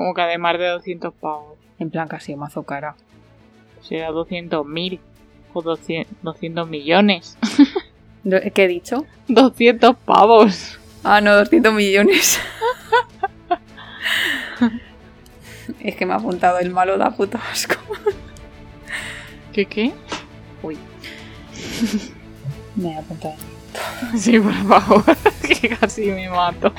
Como que además de 200 pavos. En plan, casi mazo cara. Será 200 mil o 200, 200 millones. ¿Qué he dicho? 200 pavos. Ah, no, 200 millones. es que me ha apuntado el malo da puto asco. ¿Qué qué? Uy. me ha apuntado. Sí, por favor, que casi me mato.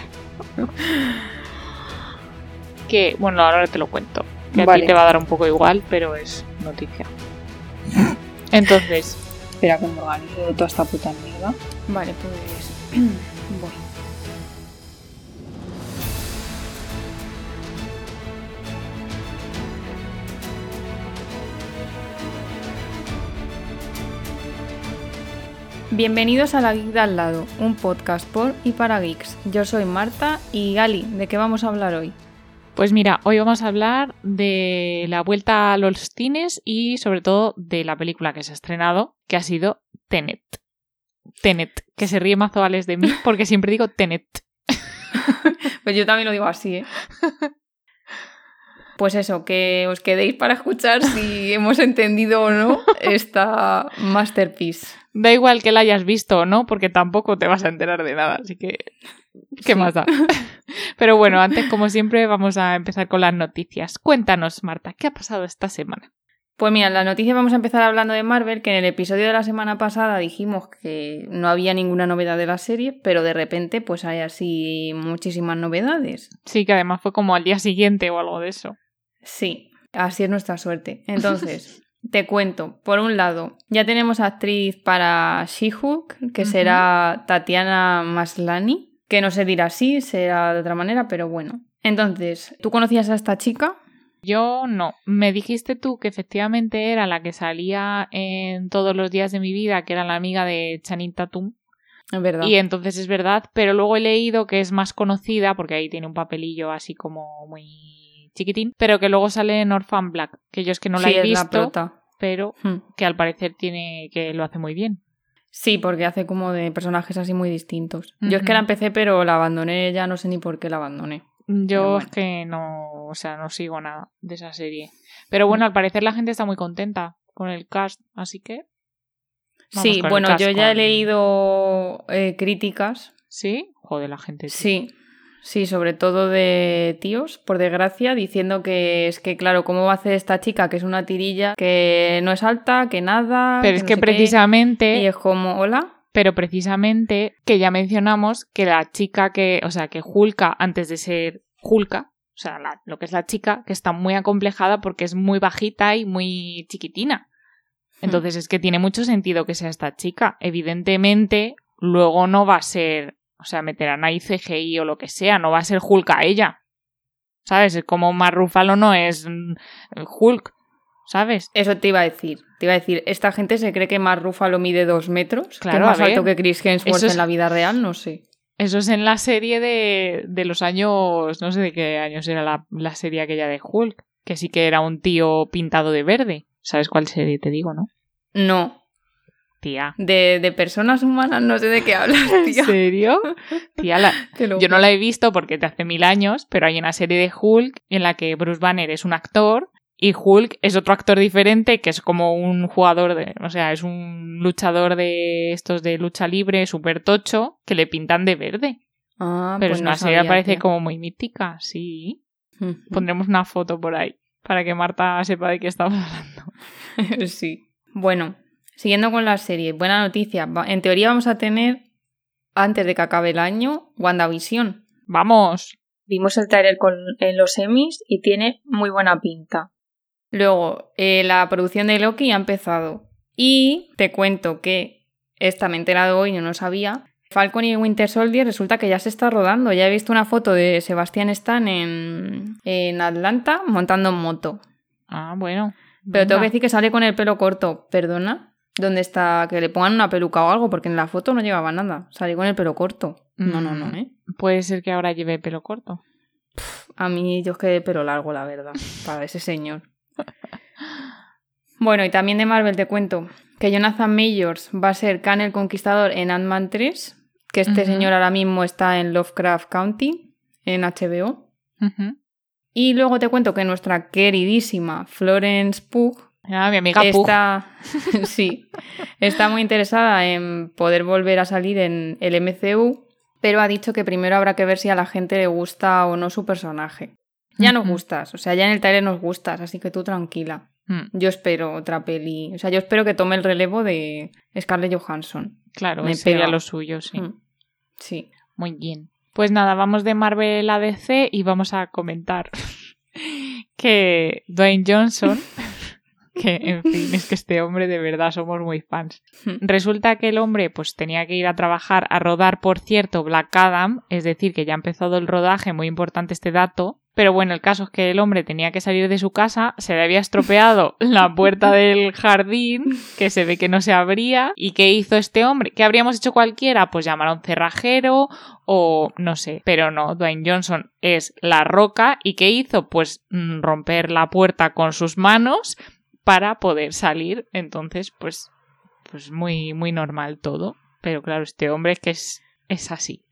Que, bueno, ahora te lo cuento. Que a Vale. ti te va a dar un poco igual, pero es noticia. Entonces, Espera que me organizo toda esta puta mierda. vale, pues Voy. Bienvenidos a La Geek de al lado, un podcast por y para geeks. Yo soy Marta y Gali, ¿de qué vamos a hablar hoy? Pues mira, hoy vamos a hablar de la vuelta a los cines y sobre todo de la película que se ha estrenado, que ha sido Tenet. Tenet, que se ríe mazo Alex de mí porque siempre digo Tenet. Pues yo también lo digo así, ¿eh? Pues eso, que os quedéis para escuchar si hemos entendido o no esta masterpiece. Da igual que la hayas visto o no, porque tampoco te vas a enterar de nada, así que... ¿Qué Sí. más da? Pero bueno, antes, como siempre, vamos a empezar con las noticias. Cuéntanos, Marta, ¿qué ha pasado esta semana? Pues mira, en la noticia vamos a empezar hablando de Marvel, que en el episodio de la semana pasada dijimos que no había ninguna novedad de la serie, pero de repente pues hay así muchísimas novedades. Sí, que además fue como al día siguiente o algo de eso. Sí, así es nuestra suerte. Entonces, te cuento. Por un lado, ya tenemos actriz para She-Hulk, que será Tatiana Maslany, que no se dirá así, será de otra manera, pero bueno. Entonces, ¿tú conocías a esta chica? Yo no. Me dijiste tú que efectivamente era la que salía en todos los días de mi vida, que era la amiga de Channing Tatum. Es verdad. Y entonces es verdad, pero luego he leído que es más conocida, porque ahí tiene un papelillo así como muy chiquitín, pero que luego sale en Orphan Black, que yo es que no la Sí, he la visto, prota. pero Hmm. que al parecer tiene que lo hace muy bien. Sí, porque hace como de personajes así muy distintos. Yo es que la empecé, pero la abandoné, ya no sé ni por qué la abandoné. Yo bueno. es que no, o sea, no sigo nada de esa serie. Pero bueno, al parecer la gente está muy contenta con el cast, así que... sí, bueno, cast, yo ya he leído eh, críticas. ¿Sí? Joder, la gente. sí. Sí, sí, sobre todo de tíos, por desgracia, diciendo que es que, claro, ¿cómo va a hacer esta chica que es una tirilla, que no es alta, que nada? Pero es no que qué? precisamente... Y es como, hola. Pero precisamente que ya mencionamos que la chica que, o sea, que Hulka antes de ser Hulka, o sea, la- lo que es la chica, que está muy acomplejada porque es muy bajita y muy chiquitina. Entonces es que tiene mucho sentido que sea esta chica. Evidentemente, luego no va a ser, o sea, meterán ahí CGI o lo que sea, no va a ser Hulka ella. ¿Sabes? Es como Mark Ruffalo no es Hulk, ¿sabes? Eso te iba a decir. Te iba a decir, esta gente se cree que Mark Ruffalo mide dos metros, que es Claro, más a ver. alto que Chris Hemsworth es- en la vida real, no sé. Eso es en la serie de, de los años, no sé de qué años era la, la serie aquella de Hulk, que sí que era un tío pintado de verde. ¿Sabes cuál serie te digo, no? No, Tía. de, de personas humanas no sé de qué hablas, ¿En tía. serio? Tía, la- yo no la he visto porque te hace mil años, pero hay una serie de Hulk en la que Bruce Banner es un actor y Hulk es otro actor diferente que es como un jugador de, o sea, es un luchador de estos de lucha libre súper tocho que le pintan de verde. Ah, Pero pues es no una serie sabía, parece tía. como muy mítica, sí. Pondremos una foto por ahí para que Marta sepa de qué estamos hablando. sí. Bueno, siguiendo con la serie, buena noticia. En teoría vamos a tener, antes de que acabe el año, WandaVision. Vamos. Vimos el trailer con, en los semis y tiene muy buena pinta. Luego, eh, la producción de Loki ha empezado. Y te cuento que esta me he enterado hoy, yo no sabía. Falcon y Winter Soldier resulta que ya se está rodando. Ya he visto una foto de Sebastián Stan en, en Atlanta montando en moto. Ah, bueno. Pero tengo que decir que sale con el pelo corto. Perdona. ¿Dónde está? Que le pongan una peluca o algo, porque en la foto no llevaba nada. Salí con el pelo corto. No, no, no, Mm. ¿eh? Puede ser que ahora lleve pelo corto. A mí yo es que pelo largo, la verdad, para ese señor. Bueno, y también de Marvel te cuento que Jonathan Majors va a ser Khan el Conquistador en Ant-Man 3, que este señor ahora mismo está en Lovecraft County, en HBO. Y luego te cuento que nuestra queridísima Florence Pugh Ah, mi amiga está, sí, está muy interesada en poder volver a salir en el MCU, pero ha dicho que primero habrá que ver si a la gente le gusta o no su personaje. Ya nos gustas, o sea, ya en el trailer nos gustas, así que tú tranquila. Mm, Yo espero otra peli, o sea, yo espero que tome el relevo de Scarlett Johansson. Claro, Me sería lo suyo, sí. Mm, Sí. Muy bien. Pues nada, vamos de Marvel a DC y vamos a comentar que Dwayne Johnson, que en fin, es que este hombre de verdad somos muy fans. Resulta que el hombre pues tenía que ir a trabajar, a rodar, por cierto, Black Adam, es decir, que ya ha empezado el rodaje, muy importante este dato. Pero bueno, el caso es que el hombre tenía que salir de su casa, se le había estropeado la puerta del jardín, que se ve que no se abría. ¿Y qué hizo este hombre? ¿Qué habríamos hecho cualquiera? Pues llamar a un cerrajero o no sé. Pero no, Dwayne Johnson es la roca. ¿Y qué hizo? Pues mm, romper la puerta con sus manos para poder salir. Entonces, pues, pues muy, muy normal todo. Pero claro, este hombre que es, es así.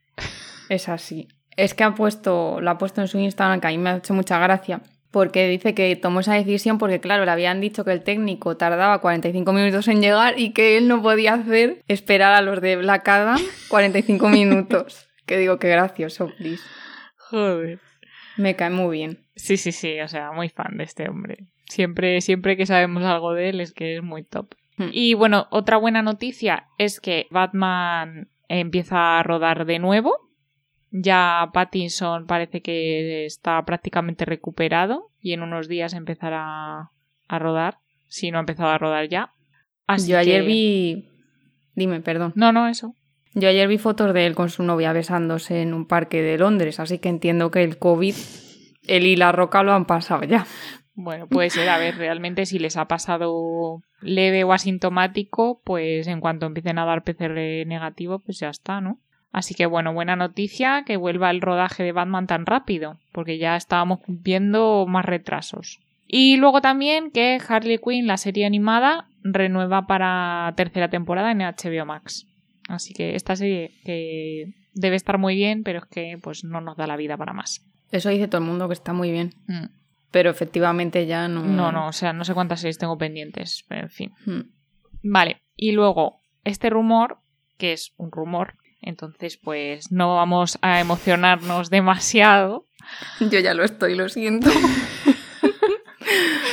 Es así. Es que ha puesto, lo ha puesto en su Instagram, que a mí me ha hecho mucha gracia, porque dice que tomó esa decisión porque, claro, le habían dicho que el técnico tardaba 45 minutos en llegar y que él no podía hacer esperar a los de Black Adam 45 minutos. que digo, qué gracioso, please. Joder. Me cae muy bien. Sí, sí, sí, o sea, muy fan de este hombre. Siempre, siempre que sabemos algo de él es que es muy top. Hmm. Y bueno, otra buena noticia es que Batman empieza a rodar de nuevo. Ya Pattinson parece que está prácticamente recuperado y en unos días empezará a rodar. Si no ha empezado a rodar ya. Así Yo ayer que- vi... Dime, perdón. No, no, eso. Yo ayer vi fotos de él con su novia besándose en un parque de Londres, así que entiendo que el COVID, él y la roca lo han pasado ya. Bueno, puede ser, a ver, realmente si les ha pasado leve o asintomático, pues en cuanto empiecen a dar PCR negativo, pues ya está, ¿no? Así que bueno, buena noticia que vuelva el rodaje de Batman tan rápido, porque ya estábamos viendo más retrasos. Y luego también que Harley Quinn, la serie animada, renueva para tercera temporada en HBO Max. Así que esta serie que debe estar muy bien, pero es que pues no nos da la vida para más. Eso dice todo el mundo que está muy bien. Mm. Pero efectivamente ya no. No, no, o sea, no sé cuántas series tengo pendientes, pero en fin. Hmm. Vale, y luego este rumor, que es un rumor, entonces pues no vamos a emocionarnos demasiado. Yo ya lo estoy, lo siento.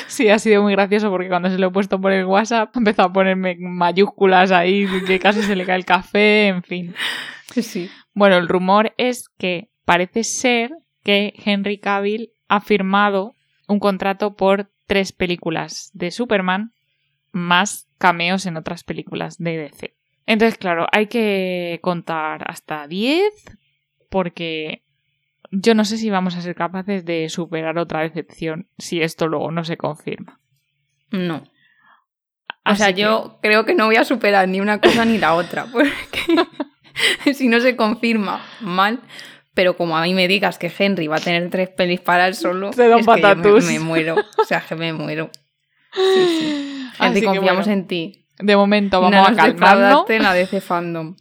Sí, ha sido muy gracioso porque cuando se lo he puesto por el WhatsApp ha empezado a ponerme mayúsculas ahí, que casi se le cae el café, en fin. sí. Bueno, el rumor es que parece ser que Henry Cavill ha firmado un contrato por tres películas de Superman más cameos en otras películas de DC. Entonces, claro, hay que contar hasta 10 porque yo no sé si vamos a ser capaces de superar otra decepción si esto luego no se confirma. No. O sea, que- yo creo que no voy a superar ni una cosa ni la otra. Porque si no se confirma, mal. Pero como a mí me digas que Henry va a tener tres pelis para él solo, es que yo me, me muero. O sea, que me muero. Sí, sí. Así Henry, que confiamos bueno, en ti. De momento no vamos nos a calmarnos. la DC Fandom.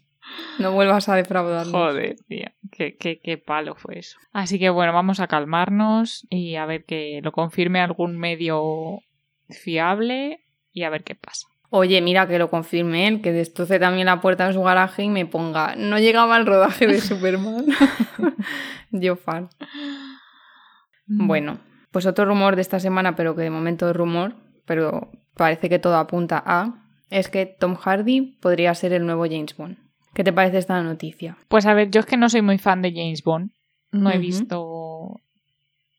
No vuelvas a defraudarnos. Joder, tía, qué, qué, qué palo fue eso. Así que bueno, vamos a calmarnos y a ver que lo confirme algún medio fiable y a ver qué pasa. Oye, mira que lo confirme él, que destroce también la puerta de su garaje y me ponga. No llegaba al rodaje de Superman. Yo fan. Mm. Bueno, pues otro rumor de esta semana, pero que de momento es rumor, pero parece que todo apunta a, es que Tom Hardy podría ser el nuevo James Bond. ¿Qué te parece esta noticia? Pues a ver, yo es que no soy muy fan de James Bond. No he visto.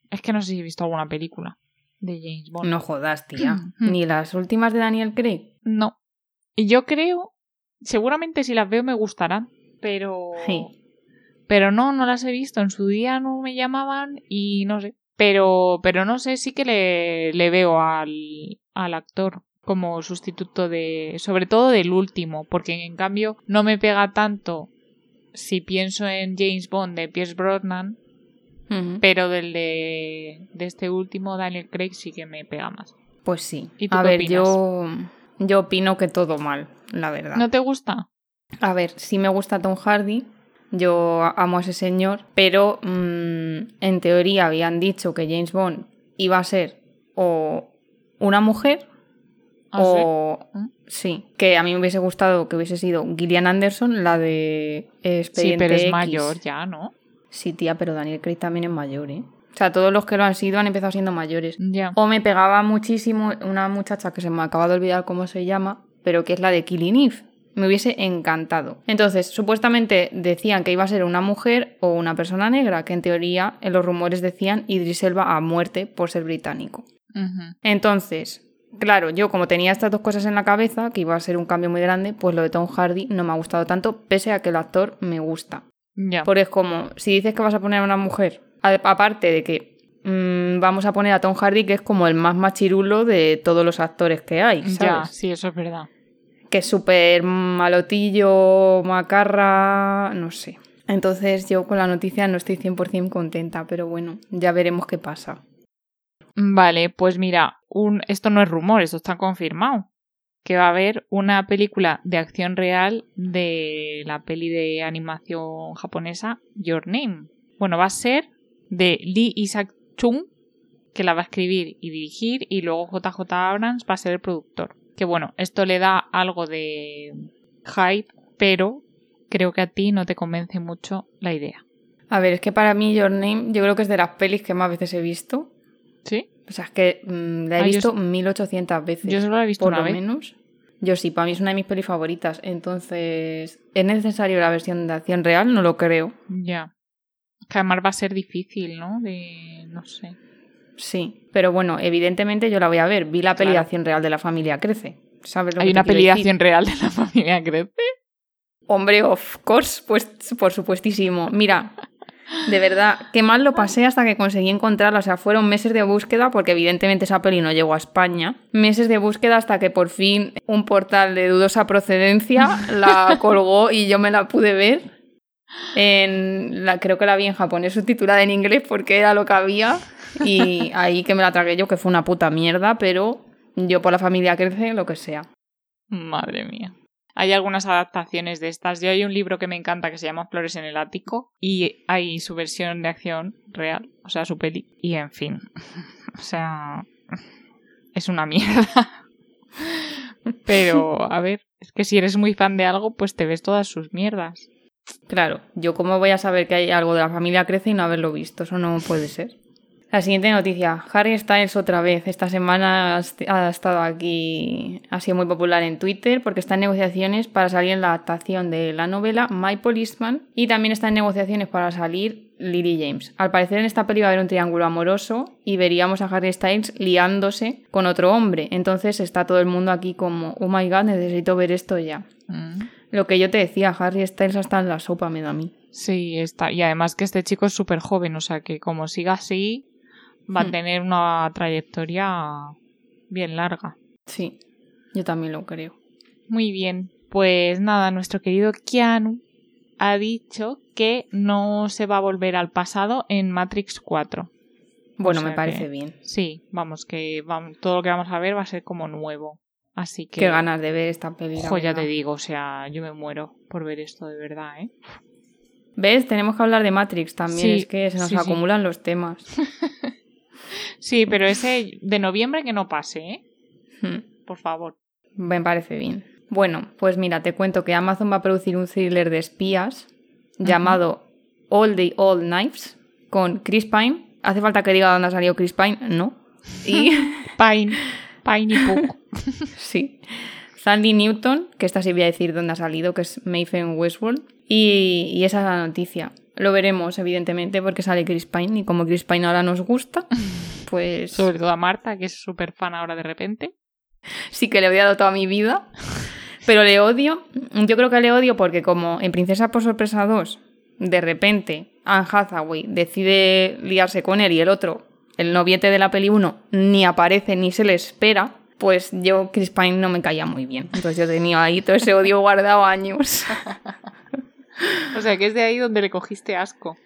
Es que no sé si he visto alguna película de James Bond. No jodas, tía. Ni las últimas de Daniel Craig. No. Y yo creo, seguramente si las veo me gustarán, pero. Sí. Pero no, no las he visto. En su día no me llamaban y no sé. Pero, pero no sé, sí que le, le veo al, al actor como sustituto de. Sobre todo del último, porque en cambio no me pega tanto si pienso en James Bond de Pierce Brosnan, Pero del de, de este último, Daniel Craig, sí que me pega más. Pues sí. ¿Y tú A qué ver, opinas? yo. Yo opino que todo mal, la verdad. ¿No te gusta? A ver, sí me gusta Tom Hardy, Yo amo a ese señor, pero mm, en teoría habían dicho que James Bond iba a ser o una mujer ¿Ah, o sí? ¿Mm? sí, que a mí me hubiese gustado que hubiese sido Gillian Anderson, la de Sí, Expediente pero es X. mayor ya, ¿no? Sí, tía, pero Daniel Craig también es mayor, ¿eh? O sea, todos los que lo han sido han empezado siendo mayores. Ya. O me pegaba muchísimo una muchacha que se me acaba de olvidar cómo se llama, pero que es la de Killing Eve. Me hubiese encantado. Entonces, supuestamente decían que iba a ser una mujer o una persona negra, que en teoría en los rumores decían Idris Elba a muerte por ser británico. Entonces, claro, yo como tenía estas dos cosas en la cabeza, que iba a ser un cambio muy grande, pues lo de Tom Hardy no me ha gustado tanto, pese a que el actor me gusta. Ya. Porque es como, si dices que vas a poner a una mujer, aparte de que mm, vamos a poner a Tom Hardy, que es como el más machirulo de todos los actores que hay, Ya, ¿sabes? sí, eso es verdad. Que es súper malotillo, macarra, no sé. Entonces yo con la noticia no estoy 100% contenta, pero bueno, ya veremos qué pasa. Vale, pues mira, un... esto no es rumor, esto está confirmado. Que va a haber una película de acción real de la peli de animación japonesa Your Name. Bueno, va a ser de Lee Isaac Chung, que la va a escribir y dirigir, y luego JJ Abrams va a ser el productor. Que bueno, esto le da algo de hype, pero creo que a ti no te convence mucho la idea. A ver, es que para mí Your Name yo creo que es de las pelis que más veces he visto. ¿Sí? O sea, es que mm, la he Ah, yo visto s- 1800 veces. Yo solo la he visto por una lo vez. menos. Yo sí, para mí es una de mis pelis favoritas. Entonces, ¿es necesario la versión de acción real? No lo creo. Ya. Que además va a ser difícil, ¿no? De. no sé. Sí, pero bueno, evidentemente yo la voy a ver. Vi la peli de acción real de la familia Crece. ¿Sabes lo Hay que una peli de acción real de la familia Crece. Hombre, of course, pues por supuestísimo. Mira, de verdad, qué mal lo pasé hasta que conseguí encontrarla. O sea, fueron meses de búsqueda, porque evidentemente esa peli no llegó a España. Meses de búsqueda hasta que por fin un portal de dudosa procedencia la colgó y yo me la pude ver. En la, creo que la vi en japonés subtitulada en inglés porque era lo que había. Y ahí que me la tragué yo, que fue una puta mierda, pero yo por la familia crece, lo que sea. Madre mía. Hay algunas adaptaciones de estas. Yo hay un libro que me encanta que se llama Flores en el Ático y hay su versión de acción real, o sea, su peli. Y en fin, o sea, es una mierda. Pero, a ver, es que si eres muy fan de algo, pues te ves todas sus mierdas. Claro, yo cómo voy a saber que hay algo de la familia crece y no haberlo visto, eso no puede ser. La siguiente noticia, Harry Styles otra vez. Esta semana ha estado aquí, ha sido muy popular en Twitter porque está en negociaciones para salir en la adaptación de la novela My Policeman y también está en negociaciones para salir Lily James. Al parecer en esta peli va a haber un triángulo amoroso y veríamos a Harry Styles liándose con otro hombre. Entonces está todo el mundo aquí como, oh my god, necesito ver esto ya. Mm. Lo que yo te decía, Harry Styles hasta en la sopa me da a mí. Sí, está. Y además que este chico es súper joven, o sea que como siga así, va a Hmm. tener una trayectoria bien larga. Sí, yo también lo creo. Muy bien, pues nada, nuestro querido Keanu ha dicho que no se va a volver al pasado en Matrix 4. Bueno, O sea me parece que- bien. Sí, vamos, que todo lo que vamos a ver va a ser como nuevo. Así que... Qué ganas de ver esta peli. la Jo, ya te digo, o sea, yo me muero por ver esto de verdad, ¿eh? ¿Ves? Tenemos que hablar de Matrix también. Sí, es que se nos sí, sí. acumulan los temas. Sí, pero ese de noviembre que no pase, ¿eh? Hmm, Por favor. me parece bien. Bueno, pues mira, te cuento que Amazon va a producir un thriller de espías llamado All the Old Knives con Chris Pine. ¿Hace falta que diga dónde ha salido Chris Pine? No. Y Pine, Pine y Puck. Sí. Sandy Newton, que esta sí voy a decir dónde ha salido, que es Mayfair Westworld. Y, y esa es la noticia. Lo veremos, evidentemente, porque sale Chris Pine. Y como Chris Pine ahora nos gusta, pues Sobre todo a Marta, que es súper fan ahora de repente. sí que le he odiado toda mi vida. Pero le odio. Yo creo que le odio porque, como en Princesa por Sorpresa 2, de repente Anne Hathaway decide liarse con él y el otro, el noviete de la peli 1, ni aparece ni se le espera. Pues yo, Chris Pine, no me caía muy bien. Entonces yo tenía ahí todo ese odio guardado años. O sea, que es de ahí donde le cogiste asco.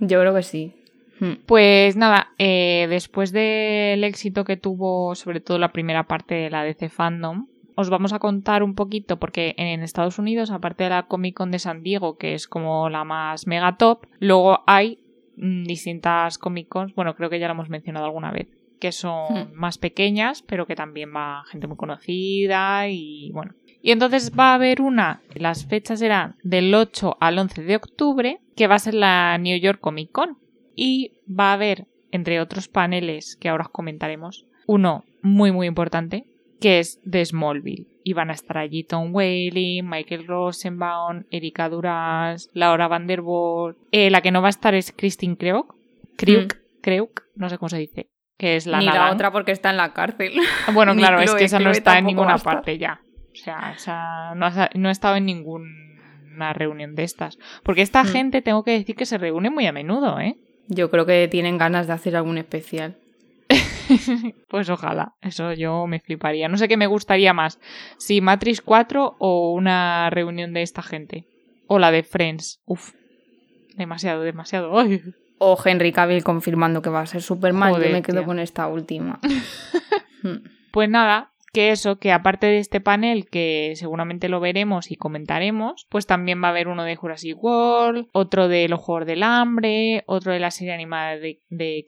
Yo creo que sí. Hmm. Pues nada, eh, después del éxito que tuvo sobre todo la primera parte de la DC Fandom, os vamos a contar un poquito, porque en Estados Unidos, aparte de la Comic Con de San Diego, que es como la más mega top, luego hay mm, distintas Comic Cons, bueno, creo que ya lo hemos mencionado alguna vez, que son Hmm. más pequeñas, pero que también va gente muy conocida y bueno. Y entonces va a haber una, las fechas serán del 8 al 11 de octubre, que va a ser la New York Comic Con. Y va a haber, entre otros paneles que ahora os comentaremos, uno muy muy importante, que es de Smallville. Y van a estar allí Tom Whaling, Michael Rosenbaum, Erika Duras, Laura Vandervoort. Eh, la que no va a estar es Christine Kreuk. Kreuk, Kreuk, no sé cómo se dice. Que es la Ni la otra porque está en la cárcel. Bueno, claro, es que esa no está en ninguna parte ya. O sea, esa no, ha, no ha estado en ninguna reunión de estas. Porque esta Mm. gente, tengo que decir que se reúne muy a menudo, ¿eh? Yo creo que tienen ganas de hacer algún especial. Pues ojalá, eso yo me fliparía. No sé qué me gustaría más, si Matrix 4 o una reunión de esta gente. O la de Friends. Uf, demasiado, demasiado. Ay. O Henry Cavill confirmando que va a ser Superman. Joder, Yo me quedo tía. con esta última. Hmm. Pues nada, que eso, que aparte de este panel, que seguramente lo veremos y comentaremos, pues también va a haber uno de Jurassic World, otro de Los Juegos del Hambre, otro de la serie animada de,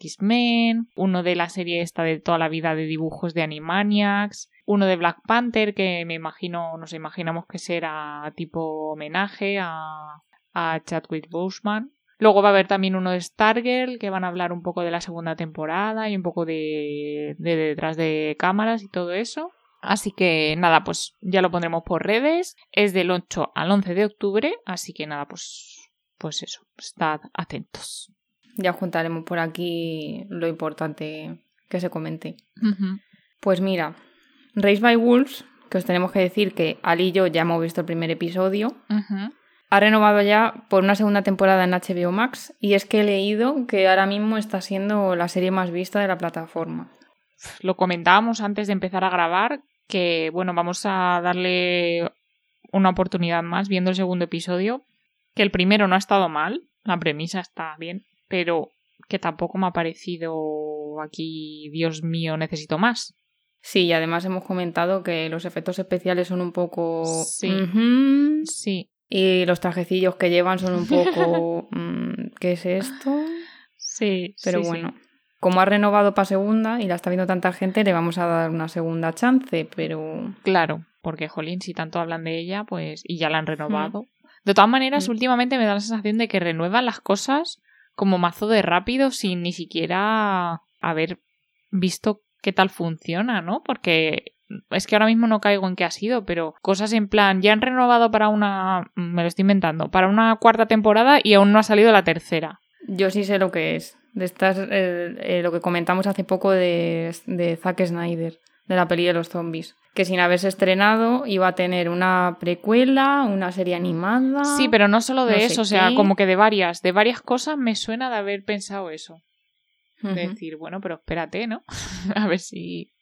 X-Men, uno de la serie esta de toda la vida de dibujos de Animaniacs, uno de Black Panther, que me imagino, nos imaginamos que será tipo homenaje a, a Chadwick Boseman. Luego va a haber también uno de Stargirl, que van a hablar un poco de la segunda temporada y un poco de, de detrás de cámaras y todo eso. Así que nada, pues ya lo pondremos por redes. Es del 8 al 11 de octubre, así que nada, pues, pues eso, estad atentos. Ya juntaremos por aquí lo importante que se comente. Pues mira, Race by Wolves, que os tenemos que decir que Ali y yo ya hemos visto el primer episodio, ha renovado ya por una segunda temporada en HBO Max y es que he leído que ahora mismo está siendo la serie más vista de la plataforma. Lo comentábamos antes de empezar a grabar, que bueno, vamos a darle una oportunidad más viendo el segundo episodio, que el primero no ha estado mal, la premisa está bien, pero que tampoco me ha parecido aquí, Dios mío, necesito más. Sí, y además hemos comentado que los efectos especiales son un poco... Sí. Sí, Y los trajecillos que llevan son un poco... mm, ¿Qué es esto? sí, Pero sí, sí. Como ha renovado para segunda y la está viendo tanta gente, le vamos a dar una segunda chance, pero... Claro, porque, jolín, si tanto hablan de ella, pues, y ya la han renovado. De todas maneras, Mm. últimamente me da la sensación de que renuevan las cosas como mazo de rápido sin ni siquiera haber visto qué tal funciona, ¿no? Porque es que ahora mismo no caigo en qué ha sido, pero cosas en plan, ya han renovado para una, me lo estoy inventando, para una cuarta temporada y aún no ha salido la tercera. Yo sí sé lo que es. De estas, eh, eh, lo que comentamos hace poco de, de Zack Snyder, de la peli de los zombies. Que sin haberse estrenado iba a tener una precuela, una serie animada. Sí, pero no solo de no eso, o sea, qué. como que de varias, de varias cosas me suena de haber pensado eso. De decir, bueno, pero espérate, ¿no? a ver si...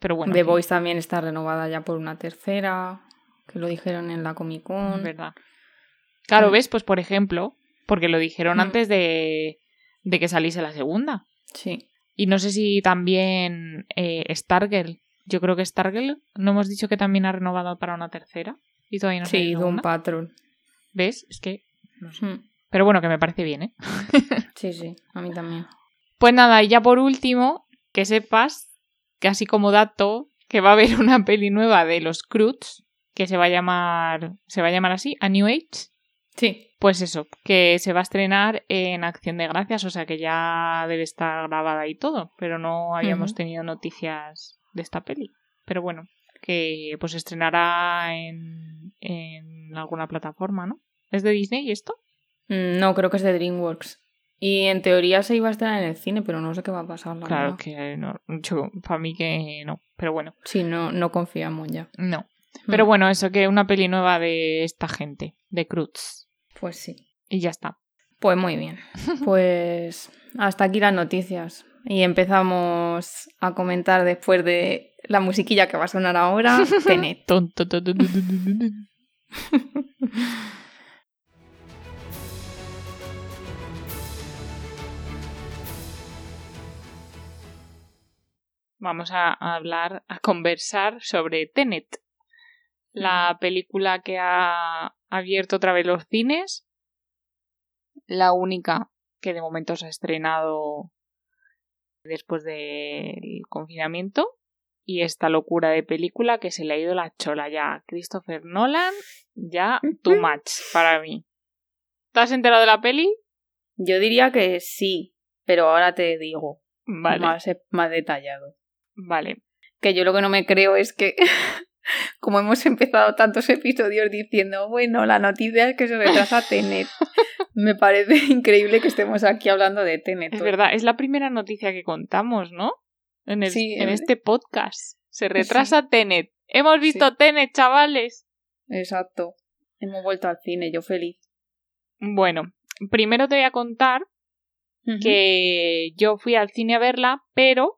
Pero bueno, The Voice también está renovada ya por una tercera, que lo dijeron en la Comic es Con. verdad. Claro, Mm. ves, pues por ejemplo, porque lo dijeron Mm. antes de, de que saliese la segunda. Sí. Y no sé si también eh, Stargirl. Yo creo que Stargirl, ¿no hemos dicho que también ha renovado para una tercera? Y todavía no sí, Doom una. Patrol. ¿Ves? Es que... no sé. Mm. Pero bueno, que me parece bien, ¿eh? Sí, sí, a mí también. Pues nada, y ya por último, que sepas, que así como dato, que va a haber una peli nueva de los Croods, que se va a llamar, se va a llamar así, A New Age. Sí. Pues eso, que se va a estrenar en Acción de Gracias, o sea que ya debe estar grabada y todo, pero no habíamos tenido noticias de esta peli. Pero bueno, que pues estrenará en, en alguna plataforma, ¿no? ¿Es de Disney esto? Mm, No, creo que es de DreamWorks. Y en teoría se iba a estrenar en el cine, pero no sé qué va a pasar. La Claro verdad. que no, yo, para mí que no, pero bueno, Sí, no, no confiamos ya. no. Pero Mm, bueno, eso que una peli nueva de esta gente, de Cruz. Pues sí. Y ya está. Pues muy bien. Pues hasta aquí las noticias. Y empezamos a comentar después de la musiquilla que va a sonar ahora, Tenet. Vamos a hablar, a conversar sobre Tenet. la película que ha abierto otra vez los cines, la única que de momento se ha estrenado después del confinamiento y esta locura de película que se le ha ido la chola ya. Christopher Nolan, ya too much para mí. ¿Te has enterado de la peli? Yo diría que sí, pero ahora te digo. Vale. Más, más detallado. Vale. Que yo lo que no me creo es que, como hemos empezado tantos episodios diciendo, bueno, la noticia es que se retrasa Tenet. me parece increíble que estemos aquí hablando de Tenet. Es verdad, es la primera noticia que contamos, ¿no? En, el, Sí, en en- este podcast. Se retrasa Tenet. Hemos visto Tenet, chavales. Exacto. Hemos vuelto al cine, yo feliz. Bueno, primero te voy a contar que yo fui al cine a verla, pero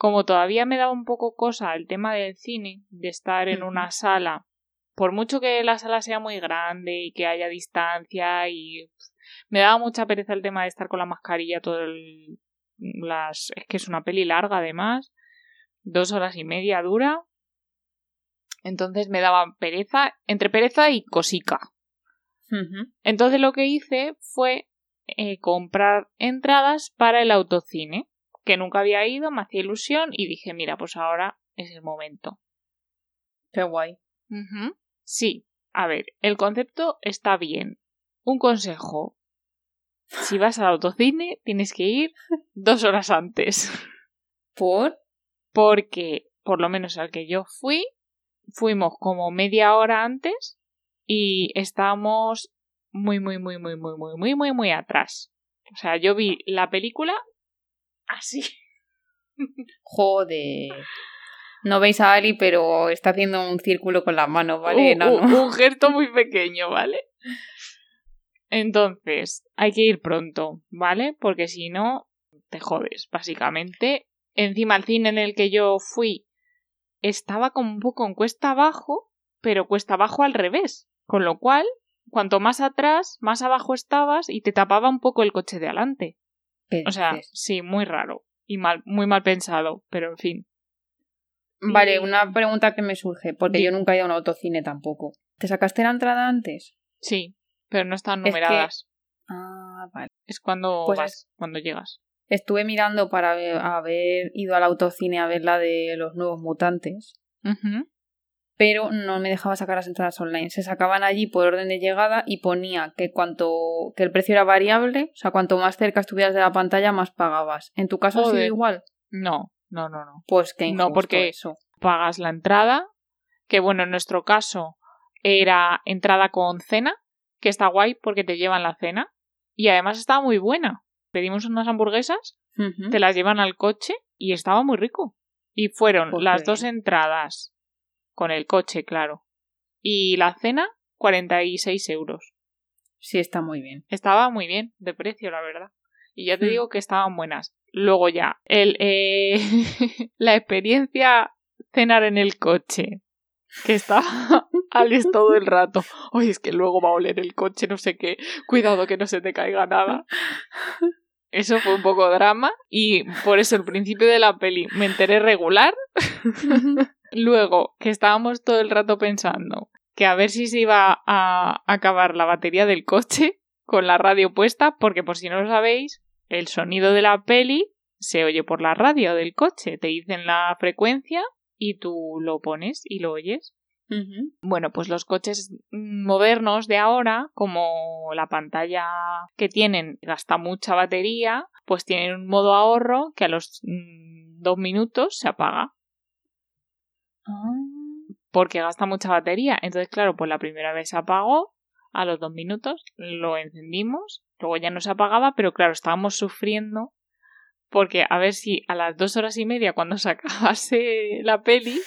como todavía me daba un poco cosa el tema del cine, de estar en una sala, por mucho que la sala sea muy grande y que haya distancia y me daba mucha pereza el tema de estar con la mascarilla todo el las es que es una peli larga además, dos horas y media dura. Entonces me daba pereza, entre pereza y cosica. Entonces lo que hice fue eh, comprar entradas para el autocine, que nunca había ido, me hacía ilusión y dije, mira, pues ahora es el momento. Qué guay. Sí, a ver, el concepto está bien. Un consejo. Si vas al autocine, tienes que ir dos horas antes. ¿Por? Porque, por lo menos al que yo fui, fuimos como media hora antes y estábamos muy, muy, muy, muy, muy, muy, muy, muy, muy atrás. O sea, yo vi la película así. Joder. No veis a Ali, pero está haciendo un círculo con las manos, ¿vale? Un- gesto muy pequeño, ¿vale? Entonces, hay que ir pronto, ¿vale? Porque si no, te jodes, básicamente. Encima, el cine en el que yo fui estaba como un poco en cuesta abajo, pero cuesta abajo al revés. Con lo cual, cuanto más atrás, más abajo estabas y te tapaba un poco el coche de adelante. ¿Qué O sea, sí, muy raro y mal, muy mal pensado, pero en fin. Vale, y- una pregunta que me surge, porque yo nunca he ido a un autocine tampoco. ¿Te sacaste la entrada antes? Sí, pero no están Es que- numeradas. Ah, vale. Es cuando Pues vas, es- cuando llegas. Estuve mirando para haber ido al autocine a ver la de los nuevos mutantes, Ujú. Pero no me dejaba sacar las entradas online. Se sacaban allí por orden de llegada y ponía que cuanto que el precio era variable, o sea, cuanto más cerca estuvieras de la pantalla, más pagabas. ¿En tu caso ha sido igual? No, no, no, no. Pues que No, porque- eso. Pagas la entrada, que bueno, en nuestro caso era entrada con cena, que está guay porque te llevan la cena. Y además estaba muy buena. Pedimos unas hamburguesas, te las llevan al coche y estaba muy rico. Y fueron Pues las dos entradas con el coche, claro. Y la cena, 46 euros. Sí, está muy bien. Estaba muy bien de precio, la verdad. Y ya te Hmm. digo que estaban buenas. Luego ya, el, eh, la experiencia cenar en el coche. Que está Alex todo el rato. Oye, es que luego va a oler el coche, no sé qué. Cuidado que no se te caiga nada. Eso fue un poco drama. Y por eso el principio de la peli me enteré regular. Luego, que estábamos todo el rato pensando que a ver si se iba a acabar la batería del coche con la radio puesta, porque por si no lo sabéis, el sonido de la peli se oye por la radio del coche. Te dicen la frecuencia y tú lo pones y lo oyes. Bueno, pues los coches modernos de ahora, como la pantalla que tienen gasta mucha batería, pues tienen un modo ahorro que a los mm, dos minutos se apaga Ah. porque gasta mucha batería. Entonces, claro, pues la primera vez se apagó, a los dos minutos lo encendimos, luego ya no se apagaba, pero claro, estábamos sufriendo porque a ver si a las dos horas y media cuando se acabase la peli,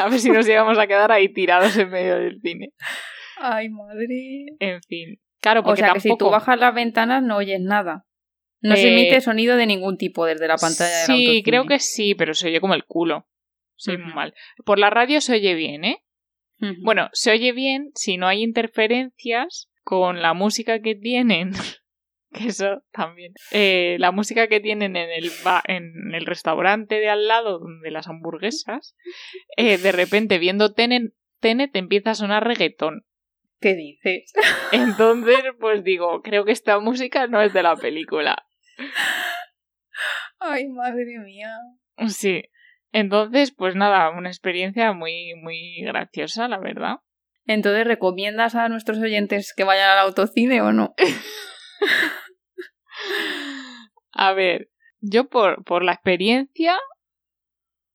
a ver si nos íbamos a quedar ahí tirados en medio del cine. Ay, madre. En fin. Claro, O porque sea que si tú tampoco... bajas las ventanas no oyes nada. No se Eh, emite sonido de ningún tipo desde la pantalla Sí, autocine. creo que sí, pero se oye como el culo. Soy muy mal. Por la radio se oye bien, ¿eh? Bueno, se oye bien si no hay interferencias con la música que tienen. que eso también. Eh, la música que tienen en el, ba- en el restaurante de al lado de las hamburguesas. eh, de repente, viendo Tenet, Tenet empieza a sonar reggaetón. ¿Qué dices? Entonces, pues digo, creo que esta música no es de la película. Ay, madre mía. Sí. Entonces, pues nada, una experiencia muy, muy graciosa, la verdad. Entonces, ¿recomiendas a nuestros oyentes que vayan al autocine o no? a ver, yo por, por la experiencia,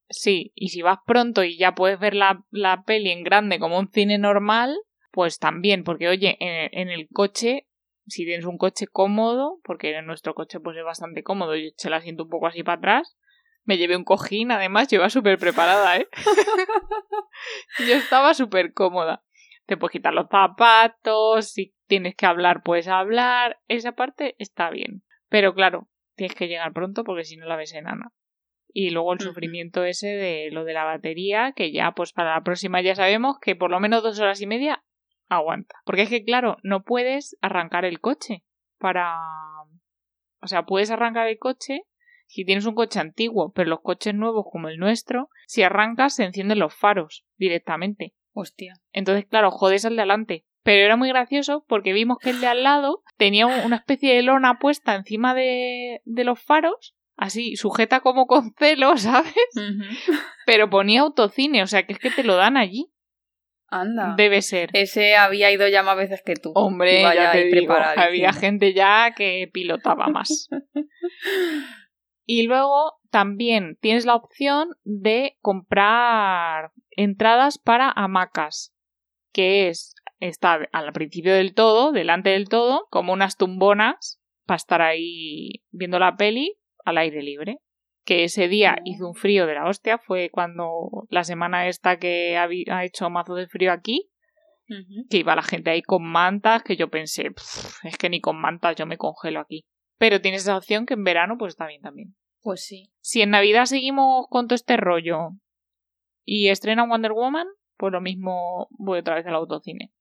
sí. Y si vas pronto y ya puedes ver la, la peli en grande como un cine normal, pues también, porque oye, en, en, el coche, si tienes un coche cómodo, porque en nuestro coche pues es bastante cómodo, yo eché la asiento un poco así para atrás, me llevé un cojín, además, yo iba súper preparada, ¿eh? yo estaba súper cómoda. Te puedes quitar los zapatos, si tienes que hablar, puedes hablar. Esa parte está bien. Pero claro, tienes que llegar pronto porque si no la ves enana. Y luego el sufrimiento ese de lo de la batería, que ya pues para la próxima ya sabemos que por lo menos dos horas y media aguanta. Porque es que claro, no puedes arrancar el coche para... O sea, puedes arrancar el coche si tienes un coche antiguo, pero los coches nuevos como el nuestro, si arrancas se encienden los faros directamente. Hostia. Entonces, claro, jodes al de adelante. Pero era muy gracioso porque vimos que el de al lado tenía una especie de lona puesta encima de, de los faros, así, sujeta como con celo, ¿sabes? Pero ponía autocine, o sea que es que te lo dan allí. Anda. Debe ser. Ese había ido ya más veces que tú. Hombre, ya te digo, había gente ya que pilotaba más. Y luego también tienes la opción de comprar entradas para hamacas, que es estar al principio del todo, delante del todo, como unas tumbonas para estar ahí viendo la peli al aire libre. Que ese día hizo un frío de la hostia, fue cuando la semana esta que ha, hecho mazo de frío aquí, que iba la gente ahí con mantas, que yo pensé, es que ni con mantas yo me congelo aquí. Pero tienes esa opción que en verano pues está bien también. Pues sí. Si en Navidad seguimos con todo este rollo y estrena Wonder Woman, pues lo mismo voy otra vez al autocine.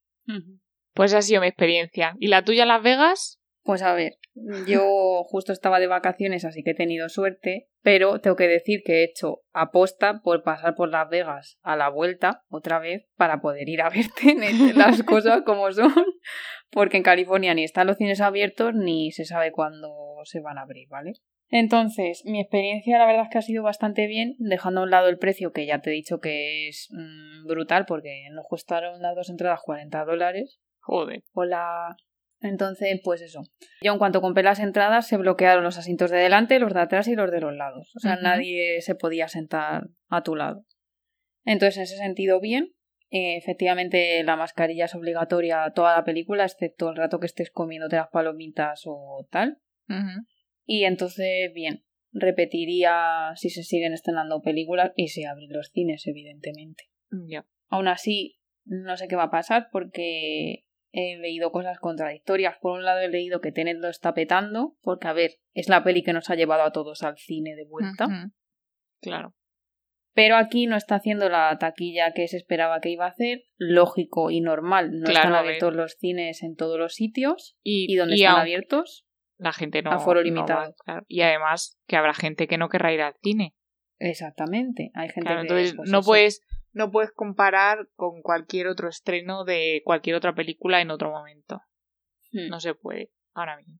Pues ha sido mi experiencia. ¿Y la tuya Las Vegas? Pues a ver, yo justo estaba de vacaciones, así que he tenido suerte, pero tengo que decir que he hecho aposta por pasar por Las Vegas a la vuelta otra vez para poder ir a verte las cosas como son, porque en California ni están los cines abiertos ni se sabe cuándo se van a abrir, ¿vale? Entonces, mi experiencia la verdad es que ha sido bastante bien, dejando a un lado el precio que ya te he dicho que es mm, brutal porque nos costaron las dos entradas 40 dólares. Joder. Hola. Entonces, pues eso. Yo en cuanto compré las entradas se bloquearon los asientos de delante, los de atrás y los de los lados. O sea, nadie se podía sentar a tu lado. Entonces, en ese sentido, bien. Eh, efectivamente, la mascarilla es obligatoria toda la película, excepto el rato que estés comiéndote las palomitas o tal. Y entonces, bien, repetiría si se siguen estrenando películas y si abren los cines, evidentemente. Ya. Aún así, no sé qué va a pasar porque he leído cosas contradictorias. Por un lado he leído que Tenet lo está petando, porque a ver, es la peli que nos ha llevado a todos al cine de vuelta. Claro. Pero aquí no está haciendo la taquilla que se esperaba que iba a hacer, lógico y normal. No están abiertos los cines en todos los sitios. ¿Y, donde están abiertos? la gente no. Aforo limitado. Y además que habrá gente que no querrá ir al cine. Exactamente. Hay gente que. Entonces pues no puedes, no puedes comparar con cualquier otro estreno de cualquier otra película en otro momento. Hmm. No se puede, ahora mismo.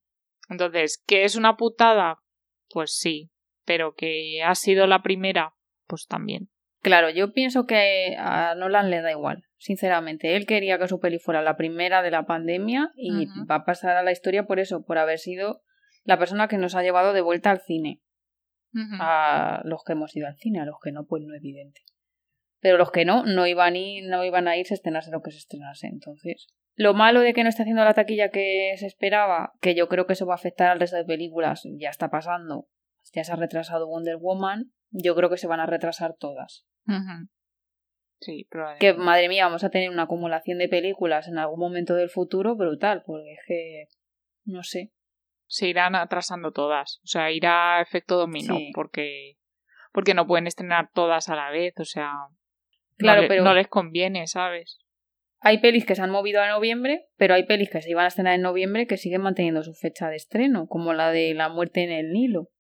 Entonces, ¿que es una putada? Pues sí. Pero que ha sido la primera, pues también. Claro, yo pienso que a Nolan le da igual, sinceramente. Él quería que su peli fuera la primera de la pandemia y va a pasar a la historia por eso, por haber sido la persona que nos ha llevado de vuelta al cine. A los que hemos ido al cine, a los que no, pues no evidente. Pero los que no, no iban, no iban a ir se estrenase lo que se estrenase. Entonces, lo malo de que no esté haciendo la taquilla que se esperaba, que yo creo que eso va a afectar al resto de películas, ya está pasando. Ya se ha retrasado Wonder Woman, yo creo que se van a retrasar todas. Sí, Que madre mía, vamos a tener una acumulación de películas en algún momento del futuro brutal, porque es que. No sé. Se irán atrasando todas. O sea, irá efecto dominó, porque. Porque no pueden estrenar todas a la vez, o sea. Claro, no pero. No les conviene, ¿sabes? Hay pelis que se han movido a noviembre, pero hay pelis que se iban a estrenar en noviembre que siguen manteniendo su fecha de estreno, como la de La muerte en el Nilo.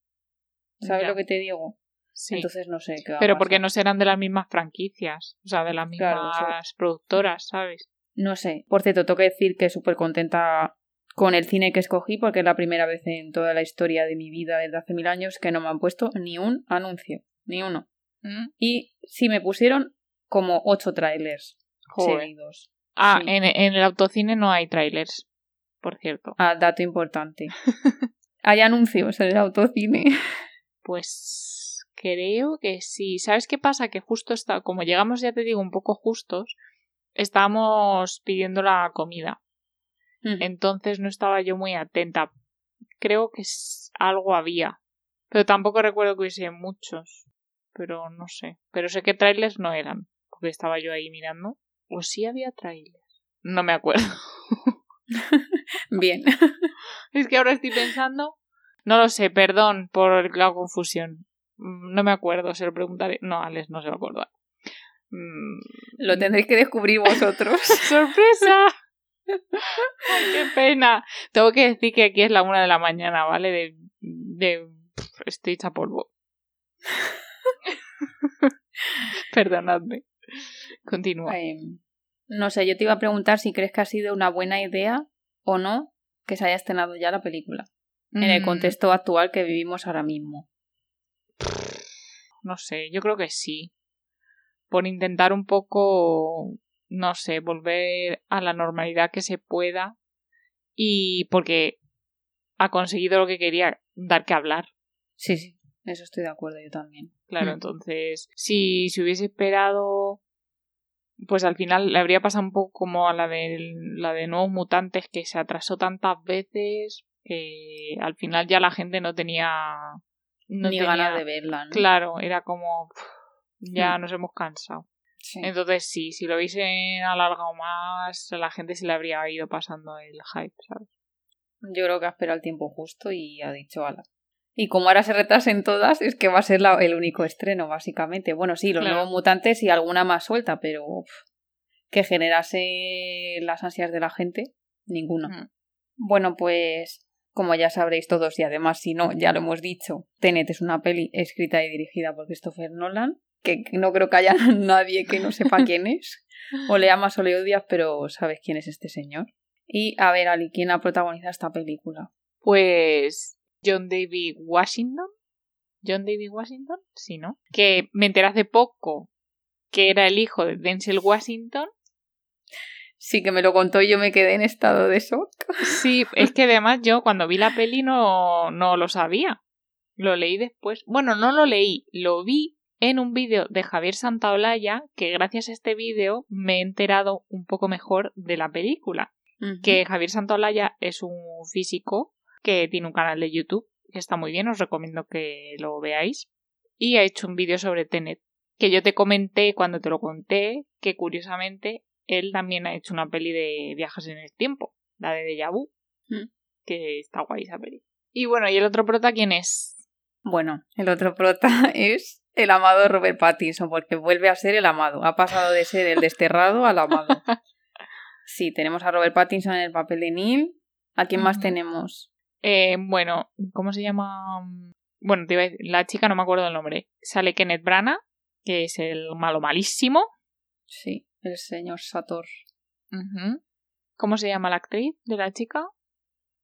¿Sabes lo que te digo? Sí. Entonces no sé qué va a Pero porque no serán de las mismas franquicias, o sea, de las mismas Claro, productoras, ¿sabes? No sé. Por cierto, tengo que decir que súper contenta con el cine que escogí porque es la primera vez en toda la historia de mi vida desde hace mil años que no me han puesto ni un anuncio. Ni uno. ¿Mm? Y sí me pusieron como ocho trailers Joder. seguidos. Ah, Sí. en, en el autocine no hay trailers, por cierto. Ah, dato importante. Hay anuncios en el autocine. Pues creo que sí. ¿Sabes qué pasa? Que justo está, como llegamos, ya te digo, un poco justos, estábamos pidiendo la comida. Entonces no estaba yo muy atenta. Creo que algo había. Pero tampoco recuerdo que hubiese muchos. Pero no sé. Pero sé que trailers no eran. Porque estaba yo ahí mirando. O sí había trailers. No me acuerdo. Bien. Es que ahora estoy pensando. No lo sé, perdón por la confusión. Mm, No me acuerdo, se lo preguntaré. No, Alex no se va a acordar. Mm, Lo tendréis que descubrir vosotros. ¡Sorpresa! Ay, ¡Qué pena! Tengo que decir que aquí es la una de la mañana, ¿vale? De. de estoy hecha polvo. Perdonadme. Continúa. Eh, no sé, yo te iba a preguntar si crees que ha sido una buena idea o no que se haya estrenado ya la película. En el Mm, contexto actual que vivimos ahora mismo. No sé, yo creo que sí. Por intentar un poco, no sé, volver a la normalidad que se pueda. Y porque ha conseguido lo que quería, dar que hablar. Sí, sí, eso estoy de acuerdo yo también. Claro, Mm. entonces, si se hubiese esperado, pues al final le habría pasado un poco como a la de, la de Nuevos Mutantes, que se atrasó tantas veces que al final ya la gente no tenía... No Ni tenía- ganas de verla, ¿no? Claro, era como... ya Mm. nos hemos cansado. Sí. Entonces sí, si lo hubiesen alargado más, a la gente se le habría ido pasando el hype, ¿sabes? Yo creo que ha esperado el tiempo justo y ha dicho ala. Y como ahora se retrasen todas, es que va a ser la- el único estreno, básicamente. Bueno, sí, los Claro. nuevos mutantes y alguna más suelta, pero uf, que generase las ansias de la gente, ninguna. Mm. Bueno, pues como ya sabréis todos, y además si no, ya lo hemos dicho, Tenet es una peli escrita y dirigida por Christopher Nolan, que no creo que haya nadie que no sepa quién es. O le amas o le odias, pero sabes quién es este señor. Y a ver, Ali, ¿quién ha protagonizado esta película? Pues John David Washington. John David Washington, sí, ¿no? Que me enteré hace poco que era el hijo de Denzel Washington. Sí, que me lo contó y yo me quedé en estado de shock. Sí, es que además yo cuando vi la peli no, no lo sabía. Lo leí después. Bueno, no lo leí, lo vi en un vídeo de Javier Santaolalla, que gracias a este vídeo me he enterado un poco mejor de la película. Que Javier Santaolalla es un físico que tiene un canal de YouTube que está muy bien, os recomiendo que lo veáis. Y ha hecho un vídeo sobre Tenet, que yo te comenté cuando te lo conté, que curiosamente él también ha hecho una peli de viajes en el tiempo, la de Deja Vu, Mm. que está guay esa peli. Y bueno, ¿y el otro prota quién es? Bueno, el otro prota es el amado Robert Pattinson, porque vuelve a ser el amado. Ha pasado de ser el desterrado al amado. Sí, tenemos a Robert Pattinson en el papel de Neil. ¿A quién más tenemos? Eh, bueno, ¿cómo se llama? Bueno, te iba a decir, la chica no me acuerdo el nombre. Sale Kenneth Branagh, que es el malo malísimo. Sí, el señor Sator. ¿Cómo se llama la actriz de la chica?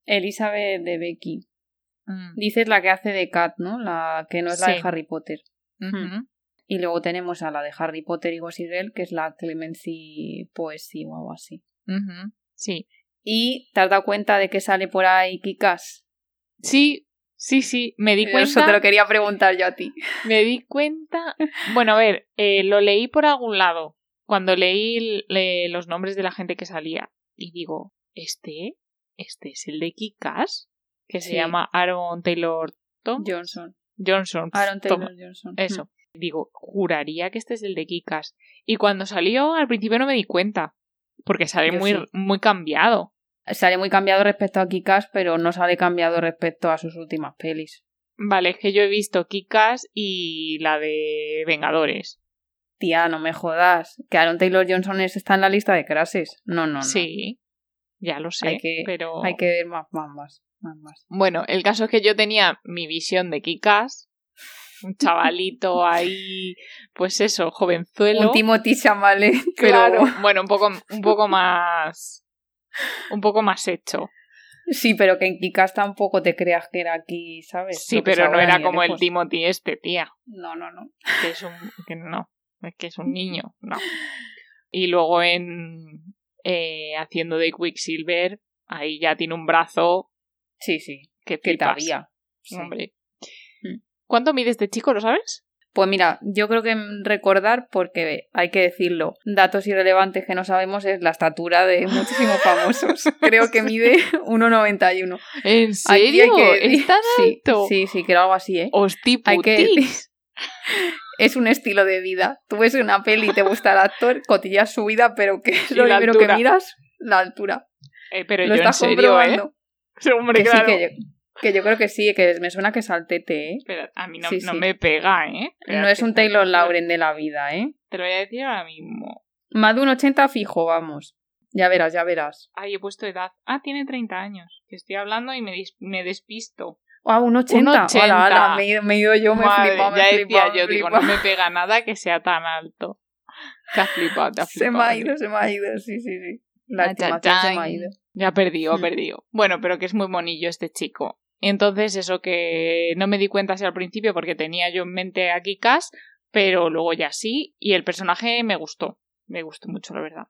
Elizabeth de Becky. Mm, Dices la que hace de Kat, ¿no? La que no es la de. Harry Potter. Y luego tenemos a la de Harry Potter y Gossip que es la Clemency Poesy o algo así. Sí. ¿Y te has dado cuenta de que sale por ahí Kikas? Sí, sí, sí. Me di Eso cuenta. te lo quería preguntar yo a ti. Me di cuenta. Bueno, a ver, eh, lo leí por algún lado. Cuando leí le- los nombres de la gente que salía. Y digo, ¿este? ¿Este es el de Kikas? Que se llama Aaron Taylor Tom- Johnson. Johnson. Aaron Tom- Taylor Johnson. Eso. Digo, juraría que este es el de Kikas. Y cuando salió, al principio no me di cuenta. Porque sale Yo muy, sí. muy cambiado. Sale muy cambiado respecto a Kikas, pero no sale cambiado respecto a sus últimas pelis. Vale, es que yo he visto Kikas y la de Vengadores. Tía, no me jodas. Que Aaron Taylor Johnson es- está en la lista de crases. No, no, no. Sí, ya lo sé. Hay que- pero... Hay que ver más, más, más. Bueno, el caso es que yo tenía mi visión de Kikas un chavalito ahí, pues eso, jovenzuelo. Un Timothy Chalamet, Claro, bueno, un poco, un poco más, un poco más hecho. Sí, pero que en Kikas tampoco te creas que era aquí, ¿sabes? Sí, pero no era como el. Timothy este, tía. No, no, no. Que es un, que no, que es un niño, no. Y luego en, eh, haciendo de Quicksilver, ahí ya tiene un brazo Sí, sí. que Que todavía. Sí. Hombre. Mm. ¿Cuánto mide este chico, lo sabes? Pues mira, yo creo que recordar, porque hay que decirlo, datos irrelevantes que no sabemos es la estatura de muchísimos famosos. Creo que mide 1,91. ¿En Aquí hay serio? que- ¿Es tan Sí, alto? Sí, sí, que era algo así, ¿eh? Hosti Hay que- putis. Es un estilo de vida. Tú ves una peli y te gusta el actor, cotillas su vida, pero que es lo primero que miras, la altura. Eh, pero Lo yo en estás serio, ¿eh? comprobando. Hombre, Que sí, que yo, que yo creo que sí, que me suena que es altete, ¿eh? Espera, a mí no, Sí, no sí. me pega, ¿eh? No es un Taylor. Lauren de la vida, ¿eh? Te lo voy a decir ahora mismo. Más de un 80 fijo, vamos. Ya verás, ya verás. Ay, he puesto edad. Ah, tiene 30 años. Que estoy hablando y me, me despisto. Ah, un 80. Un 80. Ala, ala, me, he ido- me he ido yo, me he Madre, flipado, me ya decía me yo, digo, no me pega nada que sea tan alto. Te has flipado, te has Se flipado. me ha ido, se me ha ido, sí, sí, sí. La estimación se me ha ido. Ya perdió, Hmm. perdió. Bueno, pero que es muy monillo este chico. Entonces, eso que no me di cuenta así al principio porque tenía yo en mente a Kikas, pero luego ya sí. Y el personaje me gustó. Me gustó mucho, la verdad.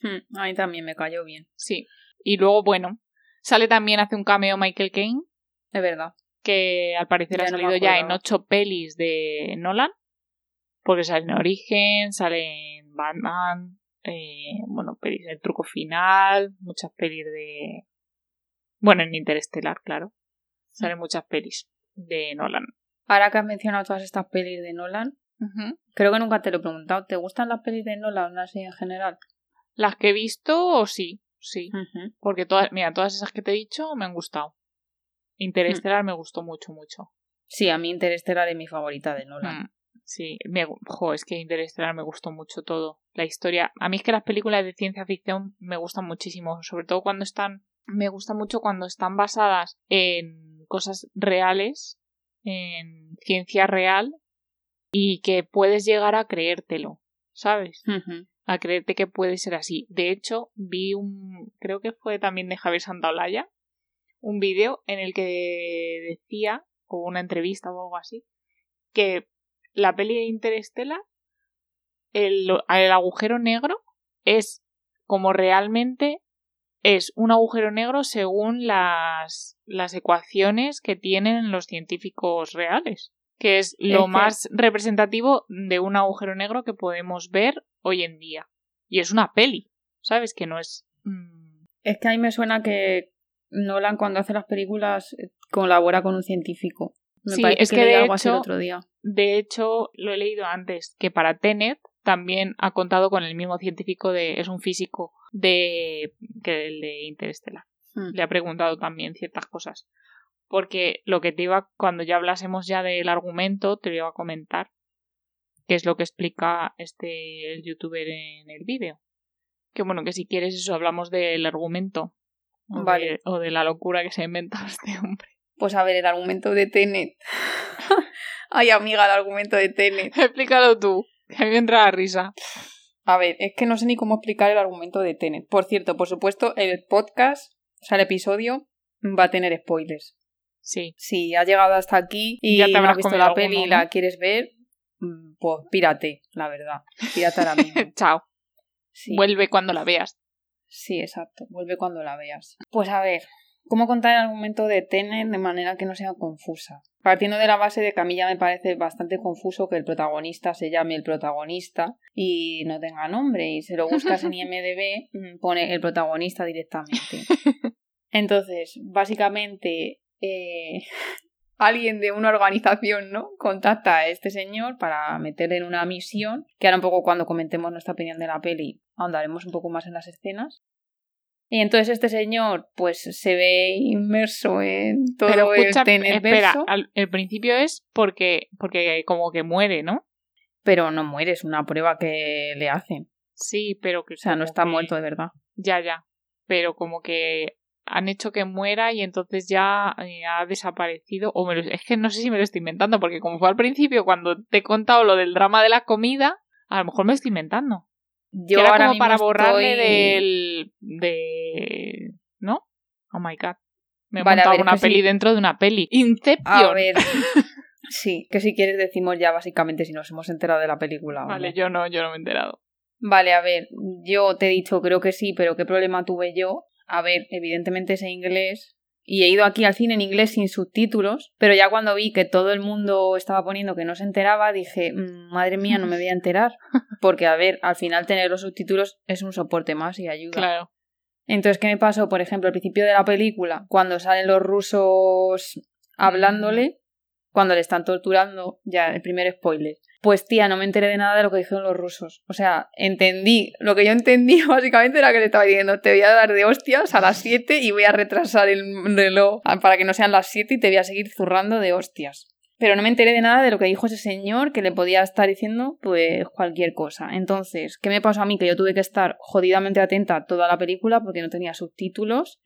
Hmm, A mí también me cayó bien, Sí. Y luego, bueno, sale también, hace un cameo Michael Caine, es verdad. que al parecer Ya ha no salido ya en ocho pelis de Nolan. Porque sale en Origen, sale en Batman, eh, bueno, pelis del truco final, muchas pelis de... Bueno, en Interestelar, claro. Salen muchas pelis de Nolan. Ahora que has mencionado todas estas pelis de Nolan, creo que nunca te lo he preguntado. ¿Te gustan las pelis de Nolan así en general? Las que he visto, sí, sí. Porque todas, mira, todas esas que te he dicho me han gustado. Interestelar me gustó mucho, mucho. Sí, a mí Interestelar es mi favorita de Nolan. Mm, Sí, me, jo, es que Interestelar me gustó mucho todo. La historia. A mí es que las películas de ciencia ficción me gustan muchísimo, sobre todo cuando están. Me gusta mucho cuando están basadas en cosas reales, en ciencia real, y que puedes llegar a creértelo, ¿sabes? A creerte que puede ser así. De hecho, vi un. Creo que fue también de Javier Santaolalla, un vídeo en el que decía, o una entrevista o algo así, que la peli de Interstellar, el, el agujero negro es como realmente es un agujero negro según las, las ecuaciones que tienen los científicos reales, que es lo Es que- más representativo de un agujero negro que podemos ver hoy en día. Y es una peli, ¿sabes? Que no es... mm, Es que a mí me suena que Nolan cuando hace las películas eh, colabora con un científico. Me Sí, parece es que, que de algo así el hecho- otro día. De hecho, lo he leído antes, que para Tenet también ha contado con el mismo científico de. es un físico de. que el de Interestelar. Hmm. Le ha preguntado también ciertas cosas. Porque lo que te iba, cuando ya hablásemos ya del argumento, te lo iba a comentar. Que es lo que explica este el youtuber en el vídeo. Que bueno, que si quieres eso, hablamos del argumento. O, Vale. de, o de la locura que se ha inventado este hombre. Pues a ver, el argumento de Tenet. Ay, amiga, el argumento de Tenet. Explícalo tú, que a mí me entra la risa. A ver, es que no sé ni cómo explicar el argumento de Tenet. Por cierto, por supuesto, el podcast, o sea, el episodio, va a tener spoilers. Sí. Si has llegado hasta aquí y Ya te no habrás has visto la peli y la quieres ver, pues pírate, la verdad. Pírate ahora mismo. Chao. Sí. Vuelve cuando la veas. Sí, exacto. Vuelve cuando la veas. Pues a ver, ¿cómo contar el argumento de Tenet de manera que no sea confusa? Partiendo de la base de que a mí ya me parece bastante confuso que el protagonista se llame el protagonista y no tenga nombre. Y si lo buscas en IMDB, mm, pone el protagonista directamente. Entonces, básicamente, eh, alguien de una organización, ¿no? Contacta a este señor para meterle en una misión, que ahora un poco cuando comentemos nuestra opinión de la peli, ahondaremos un poco más en las escenas. Y entonces este señor, pues, se ve inmerso en todo Pero escucha, el Tenet espera, al- el principio es porque, porque como que muere, ¿no? pero no muere, es una prueba que le hacen. Sí, pero que... O sea, no está que- muerto de verdad. Ya, ya. Pero como que han hecho que muera y entonces ya eh, ha desaparecido. O es que no sé si me lo estoy inventando, porque como fue al principio cuando te he contado lo del drama de la comida, a lo mejor me estoy inventando. Yo era como para borrarle del. de. ¿No? Oh my god. Me he montado una peli dentro de una peli. Inception. A ver. sí, que si quieres decimos ya básicamente si nos hemos enterado de la película. Vale, yo no, yo no me he enterado. Vale, a ver, yo te he dicho creo que sí, pero ¿qué problema tuve yo? A ver, evidentemente ese inglés y he ido aquí al cine en inglés sin subtítulos, pero ya cuando vi que todo el mundo estaba poniendo que no se enteraba, dije, mm, madre mía, no me voy a enterar, porque a ver, al final tener los subtítulos es un soporte más y ayuda. Claro. Entonces, ¿qué me pasó? Por ejemplo, al principio de la película, cuando salen los rusos hablándole, cuando le están torturando, ya el primer spoiler. Pues tía, no me enteré de nada de lo que dijeron los rusos. O sea, entendí. Lo que yo entendí básicamente era que le estaba diciendo, te voy a dar de hostias a las 7 y voy a retrasar el reloj para que no sean las 7 y te voy a seguir zurrando de hostias pero no me enteré de nada de lo que dijo ese señor que le podía estar diciendo pues cualquier cosa. Entonces, ¿qué me pasó a mí? Que yo tuve que estar jodidamente atenta a toda la película porque no tenía subtítulos.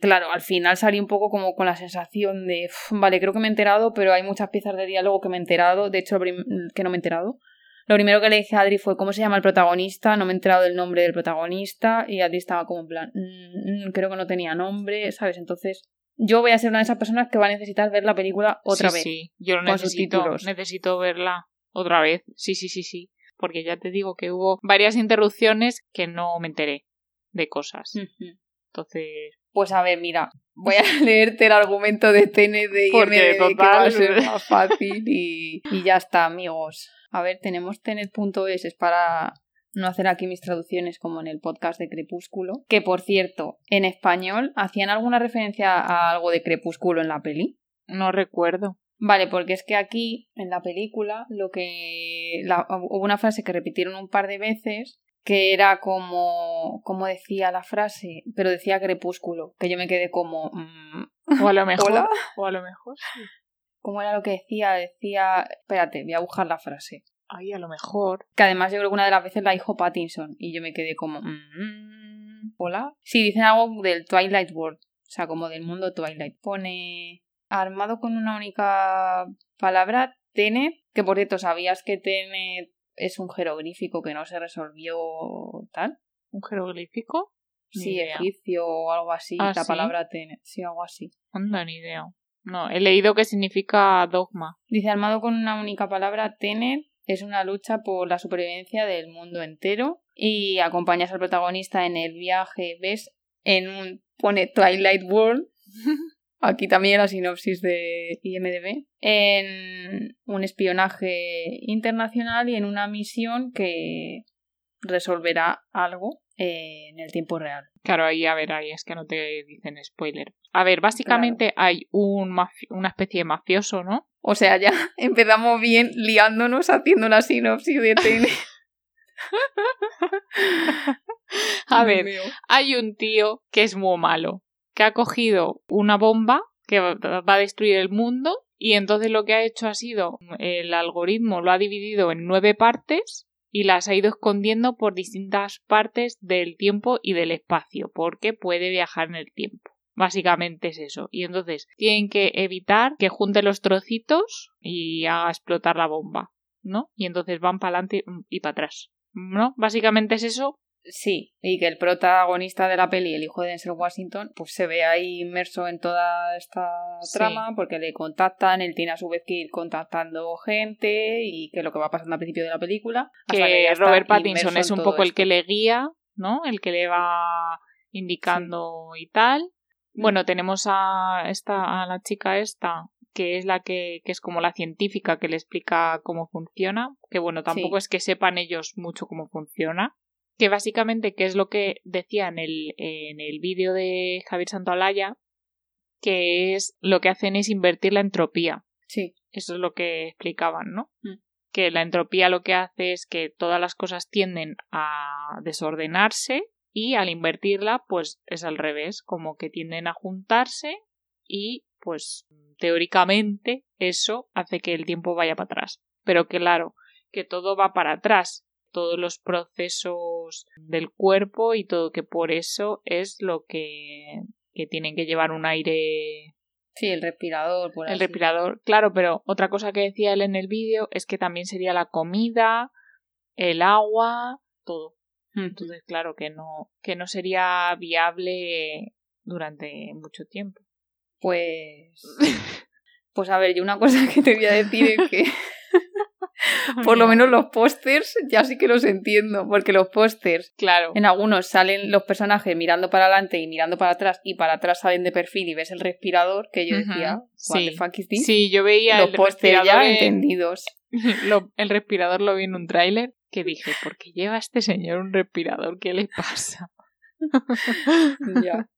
Claro, al final salí un poco como con la sensación de, vale, creo que me he enterado, pero hay muchas piezas de diálogo que me he enterado, de hecho que no me he enterado. Lo primero que le dije a Adri fue cómo se llama el protagonista, no me he enterado del nombre del protagonista y Adri estaba como en plan, mm, mm, creo que no tenía nombre, ¿sabes? Entonces yo voy a ser una de esas personas que va a necesitar ver la película otra vez. Sí, yo lo necesito, necesito verla otra vez. Sí, sí, sí, sí. Porque ya te digo que hubo varias interrupciones que no me enteré de cosas. Entonces. Pues a ver, mira, voy a leerte el argumento de TND y Porque, total, que va a ser más fácil y, y ya está, amigos. A ver, tenemos tenet.es, es para no hacer aquí mis traducciones como en el podcast de Crepúsculo, que por cierto, en español, ¿hacían alguna referencia a algo de Crepúsculo en la peli? No recuerdo. Vale, porque es que aquí, en la película, lo que. hubo una frase que repitieron un par de veces que era como. ¿Cómo decía la frase? Pero decía crepúsculo, que yo me quedé como. Mm, o a lo mejor. O a lo mejor sí. ¿Cómo era lo que decía? Decía. Espérate, voy a buscar la frase ay, a lo mejor. Que además yo creo que una de las veces la dijo Pattinson y yo me quedé como, mm, hola. Sí, dicen algo del Twilight World, o sea, como del mundo Twilight. Pone armado con una única palabra, Tenet, que por cierto, ¿sabías que Tenet es un jeroglífico que no se resolvió tal? ¿Un jeroglífico? sí, egipcio o algo así, ¿Ah, la palabra Tenet, sí, algo así. Anda, ni idea. No, he leído que significa dogma. Dice armado con una única palabra, Tenet es una lucha por la supervivencia del mundo entero y acompañas al protagonista en el viaje, ves, en un pone Twilight World, aquí también la sinopsis de IMDB, en un espionaje internacional y en una misión que resolverá algo en el tiempo real. Claro, ahí a ver, ahí es que no te dicen spoiler. A ver, básicamente hay un una especie de mafioso, ¿no? O sea, ya empezamos bien liándonos haciendo la sinopsis de TN. a ver, hay un tío que es muy malo, que ha cogido una bomba que va a destruir el mundo y entonces lo que ha hecho ha sido el algoritmo lo ha dividido en nueve partes y las ha ido escondiendo por distintas partes del tiempo y del espacio, porque puede viajar en el tiempo. Básicamente es eso. Y entonces tienen que evitar que junte los trocitos y haga explotar la bomba, ¿no? Y entonces van para adelante y para atrás, ¿no? Básicamente es eso. Sí, y que el protagonista de la peli, el hijo de Denzel Washington, pues se ve ahí inmerso en toda esta trama porque le contactan, él tiene a su vez que ir contactando gente y que es lo que va pasando al principio de la película. Que, Robert Pattinson es un poco el que le guía, ¿no? El que le va indicando y tal. Bueno, tenemos a esta, a la chica esta, que es la que, que es como la científica que le explica cómo funciona, que bueno, tampoco es que sepan ellos mucho cómo funciona, que básicamente, que es lo que decía en el, en el vídeo de Javier Santolaya, que es lo que hacen es invertir la entropía. Sí. Eso es lo que explicaban, ¿no? Mm. Que la entropía lo que hace es que todas las cosas tienden a desordenarse y al invertirla, pues es al revés, como que tienden a juntarse y pues teóricamente eso hace que el tiempo vaya para atrás. Pero claro, que todo va para atrás todos los procesos del cuerpo y todo que por eso es lo que que tienen que llevar un aire Sí, el respirador. el respirador, claro, pero otra cosa que decía él en el vídeo es que también sería la comida, el agua, todo. Entonces, claro, que no, que no sería viable durante mucho tiempo. Pues. Pues a ver, yo una cosa que te voy a decir es que. Por lo menos los pósters ya sí que los entiendo, porque los pósters, claro. en algunos salen los personajes mirando para adelante y mirando para atrás, y para atrás salen de perfil y ves el respirador, que yo decía, sí. Sí, yo veía los pósters ya entendidos. el respirador lo vi en un tráiler que dije, ¿por qué lleva este señor un respirador? ¿Qué le pasa? ya.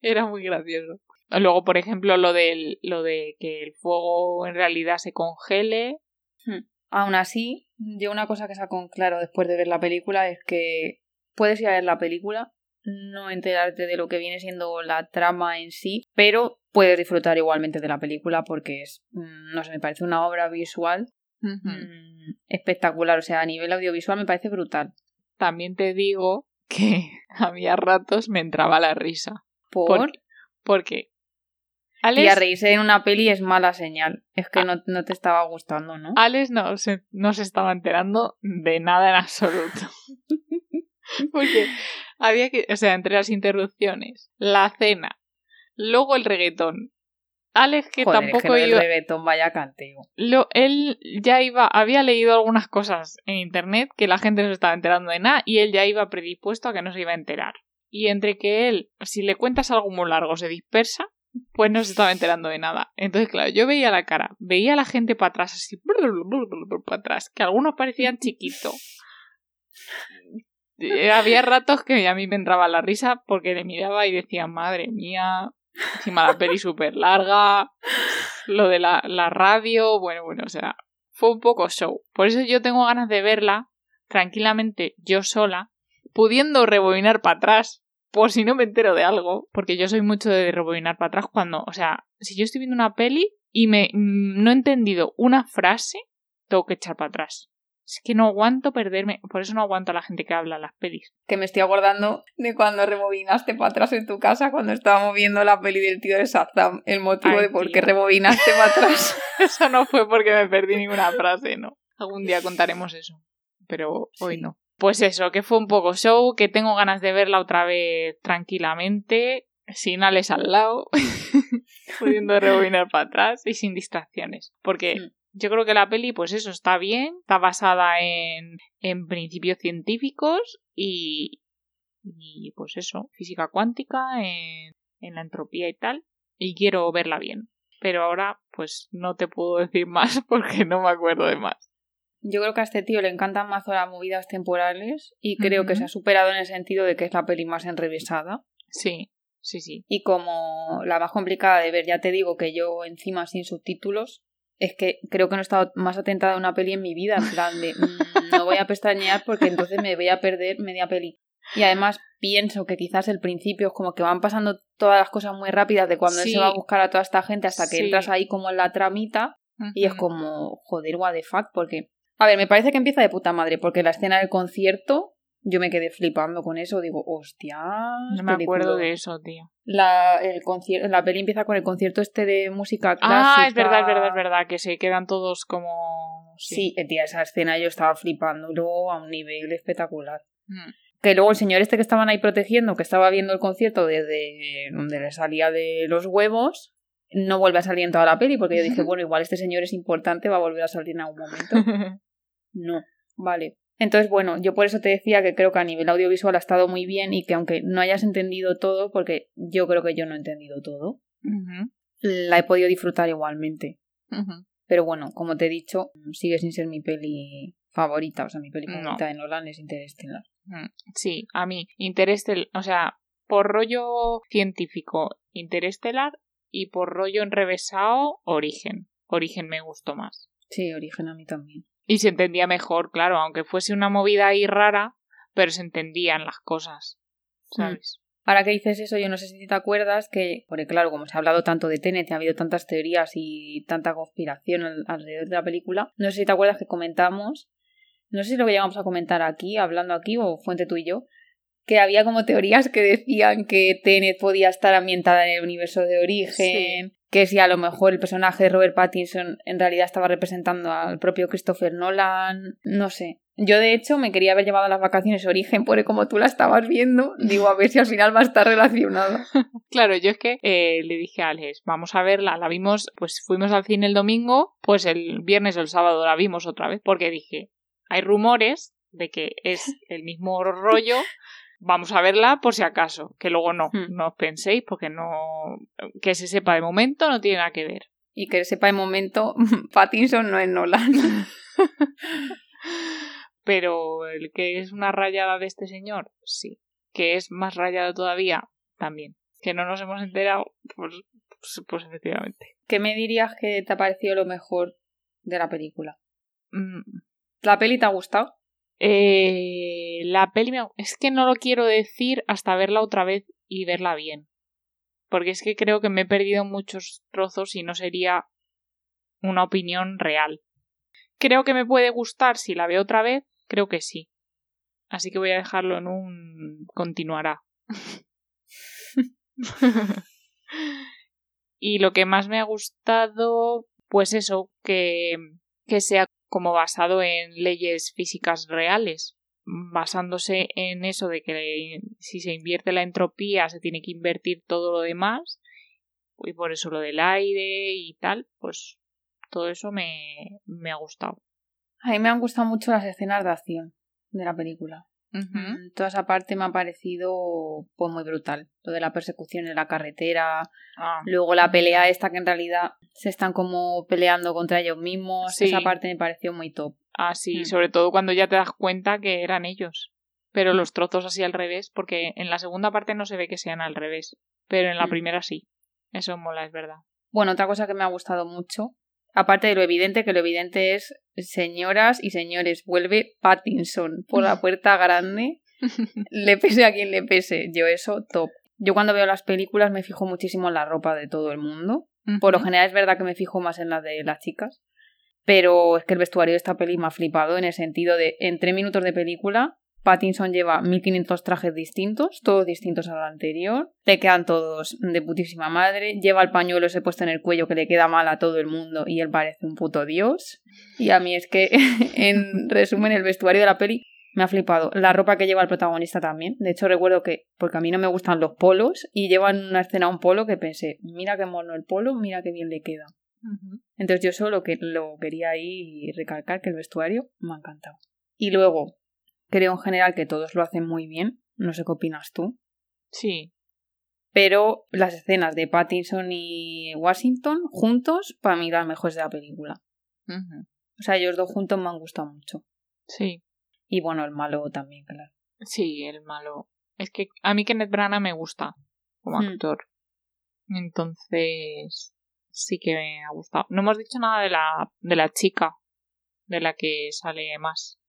Era muy gracioso. Luego, por ejemplo, lo, del, lo de que el fuego en realidad se congele. Hmm. Aún así, yo una cosa que saco claro después de ver la película es que puedes ir a ver la película, no enterarte de lo que viene siendo la trama en sí, pero puedes disfrutar igualmente de la película porque es, mm, no sé, me parece una obra visual mm, espectacular. O sea, a nivel audiovisual me parece brutal. También te digo que había ratos me entraba la risa. ¿Por? porque y a reírse en una peli es mala señal. Es que no, no, te estaba gustando, ¿no? Alex no se, no se estaba enterando de nada en absoluto. Porque había que, o sea, entre las interrupciones, la cena, luego el reggaetón. Alex que tampoco iba... el reggaetón vaya canteo. Lo, él ya iba, había leído algunas cosas en internet que la gente no se estaba enterando de nada y él ya iba predispuesto a que no se iba a enterar. Y entre que él, si le cuentas algo muy largo, se dispersa, pues no se estaba enterando de nada. Entonces, claro, yo veía la cara, veía a la gente para atrás, así, para atrás, que algunos parecían chiquitos. Eh, había ratos que a mí me entraba la risa porque le miraba y decía, madre mía, encima la peli súper larga, lo de la, la radio, bueno, bueno, o sea, fue un poco show. Por eso yo tengo ganas de verla tranquilamente yo sola, pudiendo rebobinar para atrás por si no me entero de algo, porque yo soy mucho de rebobinar para atrás cuando, o sea, si yo estoy viendo una peli y me mm, no he entendido una frase, tengo que echar para atrás. Es que no aguanto perderme, por eso no aguanto a la gente que habla las pelis. Que me estoy acordando de cuando rebobinaste para atrás en tu casa cuando estábamos viendo la peli del tío de Shazam, el motivo de por qué rebobinaste para atrás. eso no fue porque me perdí ninguna frase, no. Algún día contaremos eso, pero hoy no. Pues eso, que fue un poco show, que tengo ganas de verla otra vez tranquilamente, sin Alex al lado, pudiendo rebobinar para atrás y sin distracciones. Porque hmm. Yo creo que la peli, pues eso, está bien, está basada en, en principios científicos y, y pues eso, física cuántica, en, en la entropía y tal, y quiero verla bien. Pero ahora, pues no te puedo decir más porque no me acuerdo de más. Yo creo que a este tío le encantan más las movidas temporales y creo que se ha superado en el sentido de que es la peli más enrevesada. Sí, sí, sí. Y como la más complicada de ver, ya te digo que yo encima sin subtítulos, es que creo que no he estado más atentada a una peli en mi vida, en plan de mm, no voy a pestañear porque entonces me voy a perder media peli. Y además pienso que quizás el principio es como que van pasando todas las cosas muy rápidas de cuando él se va a buscar a toda esta gente hasta que entras ahí como en la tramita y es como, joder, what the fuck, porque a ver, me parece que empieza de puta madre, porque la escena del concierto, yo me quedé flipando con eso. Digo, hostia. No me acuerdo de eso, tío. La, el concierto, la peli empieza con el concierto este de música clásica. Ah, es verdad, es verdad, es verdad, que se quedan todos como. Sí, eh, tía, esa escena yo estaba flipando luego a un nivel espectacular. Mm. Que luego el señor este que estaban ahí protegiendo, que estaba viendo el concierto desde donde le salía de los huevos, no vuelve a salir en toda la peli, porque yo dije, bueno, igual este señor es importante, va a volver a salir en algún momento. No, vale. Entonces, bueno, yo por eso te decía que creo que a nivel audiovisual ha estado muy bien y que aunque no hayas entendido todo, porque yo creo que yo no he entendido todo, la he podido disfrutar igualmente. Pero bueno, como te he dicho, sigue sin ser mi peli favorita, o sea, mi peli favorita de Nolan es Interstellar. Sí, a mí, Interstellar, o sea, por rollo científico, Interestelar y por rollo enrevesado, Origen. Origen me gustó más. Sí, Origen a mí también. Y se entendía mejor, claro, aunque fuese una movida ahí rara, pero se entendían las cosas, mm. ¿sabes? Ahora que dices eso, yo no sé si te acuerdas que, porque claro, como se ha hablado tanto de Tenet, ha habido tantas teorías y tanta conspiración alrededor de la película, no sé si te acuerdas que comentamos, no sé si lo que llegamos a comentar aquí, hablando aquí, o fuente tú y yo, que había como teorías que decían que Tenet podía estar ambientada en el universo de origen, que si a lo mejor el personaje de Robert Pattinson en realidad estaba representando al propio Christopher Nolan, no sé. Yo de hecho me quería haber llevado a las vacaciones origen, porque como tú la estabas viendo, digo a ver si al final va a estar relacionada. claro, yo es que eh, le dije a Alex, vamos a verla, la vimos, pues fuimos al cine el domingo, pues el viernes o el sábado la vimos otra vez, porque dije, hay rumores de que es el mismo rollo, vamos a verla por si acaso, que luego no, hmm. no os penséis porque no, que se sepa de momento no tiene nada que ver. Y que sepa de momento, Pattinson no es Nolan. Pero el que es una rayada de este señor, sí. Que es más rayado todavía, también. Que no nos hemos enterado, pues, pues, pues efectivamente. ¿Qué me dirías que te ha parecido lo mejor de la película? Mm. ¿La peli te ha gustado? Eh, la peli me... es que no lo quiero decir hasta verla otra vez y verla bien. Porque es que creo que me he perdido muchos trozos y no sería una opinión real. Creo que me puede gustar si la veo otra vez, creo que sí. Así que voy a dejarlo en un continuará. y lo que más me ha gustado, pues eso, que, que sea como basado en leyes físicas reales, basándose en eso de que si se invierte la entropía se tiene que invertir todo lo demás, y por eso lo del aire y tal, pues todo eso me, me ha gustado. A mí me han gustado mucho las escenas de acción de la película. Mm, toda esa parte me ha parecido pues muy brutal. Lo de la persecución en la carretera, ah. luego la pelea esta que en realidad se están como peleando contra ellos mismos. Esa parte me pareció muy top. Ah, sí, mm. sobre todo cuando ya te das cuenta que eran ellos. Pero mm. los trozos así al revés, porque en la segunda parte no se ve que sean al revés, pero en la primera sí. Eso mola, es verdad. Bueno, otra cosa que me ha gustado mucho Aparte de lo evidente, que lo evidente es, señoras y señores, vuelve Pattinson por la puerta grande, le pese a quien le pese. Yo eso, top. Yo cuando veo las películas me fijo muchísimo en la ropa de todo el mundo. Por lo general es verdad que me fijo más en la de las chicas. Pero es que el vestuario de esta peli me ha flipado en el sentido de, en tres minutos de película, Pattinson lleva 1500 trajes distintos, todos distintos al anterior. Le quedan todos de putísima madre. Lleva el pañuelo ese puesto en el cuello que le queda mal a todo el mundo y él parece un puto dios. Y a mí es que, en resumen, el vestuario de la peli me ha flipado. La ropa que lleva el protagonista también. De hecho, recuerdo que, porque a mí no me gustan los polos, y lleva en una escena un polo que pensé, mira qué mono el polo, mira qué bien le queda. Entonces yo solo que lo quería ahí recalcar que el vestuario me ha encantado. Y luego, Creo en general que todos lo hacen muy bien. No sé qué opinas tú. Sí. Pero las escenas de Pattinson y Washington juntos, para mí las mejores de la película. O sea, ellos dos juntos me han gustado mucho. Sí. Y bueno, el malo también, claro. Sí, el malo. Es que a mí Kenneth Branagh me gusta como hmm. actor. Entonces, sí que me ha gustado. No hemos dicho nada de la, de la chica, de la que sale más.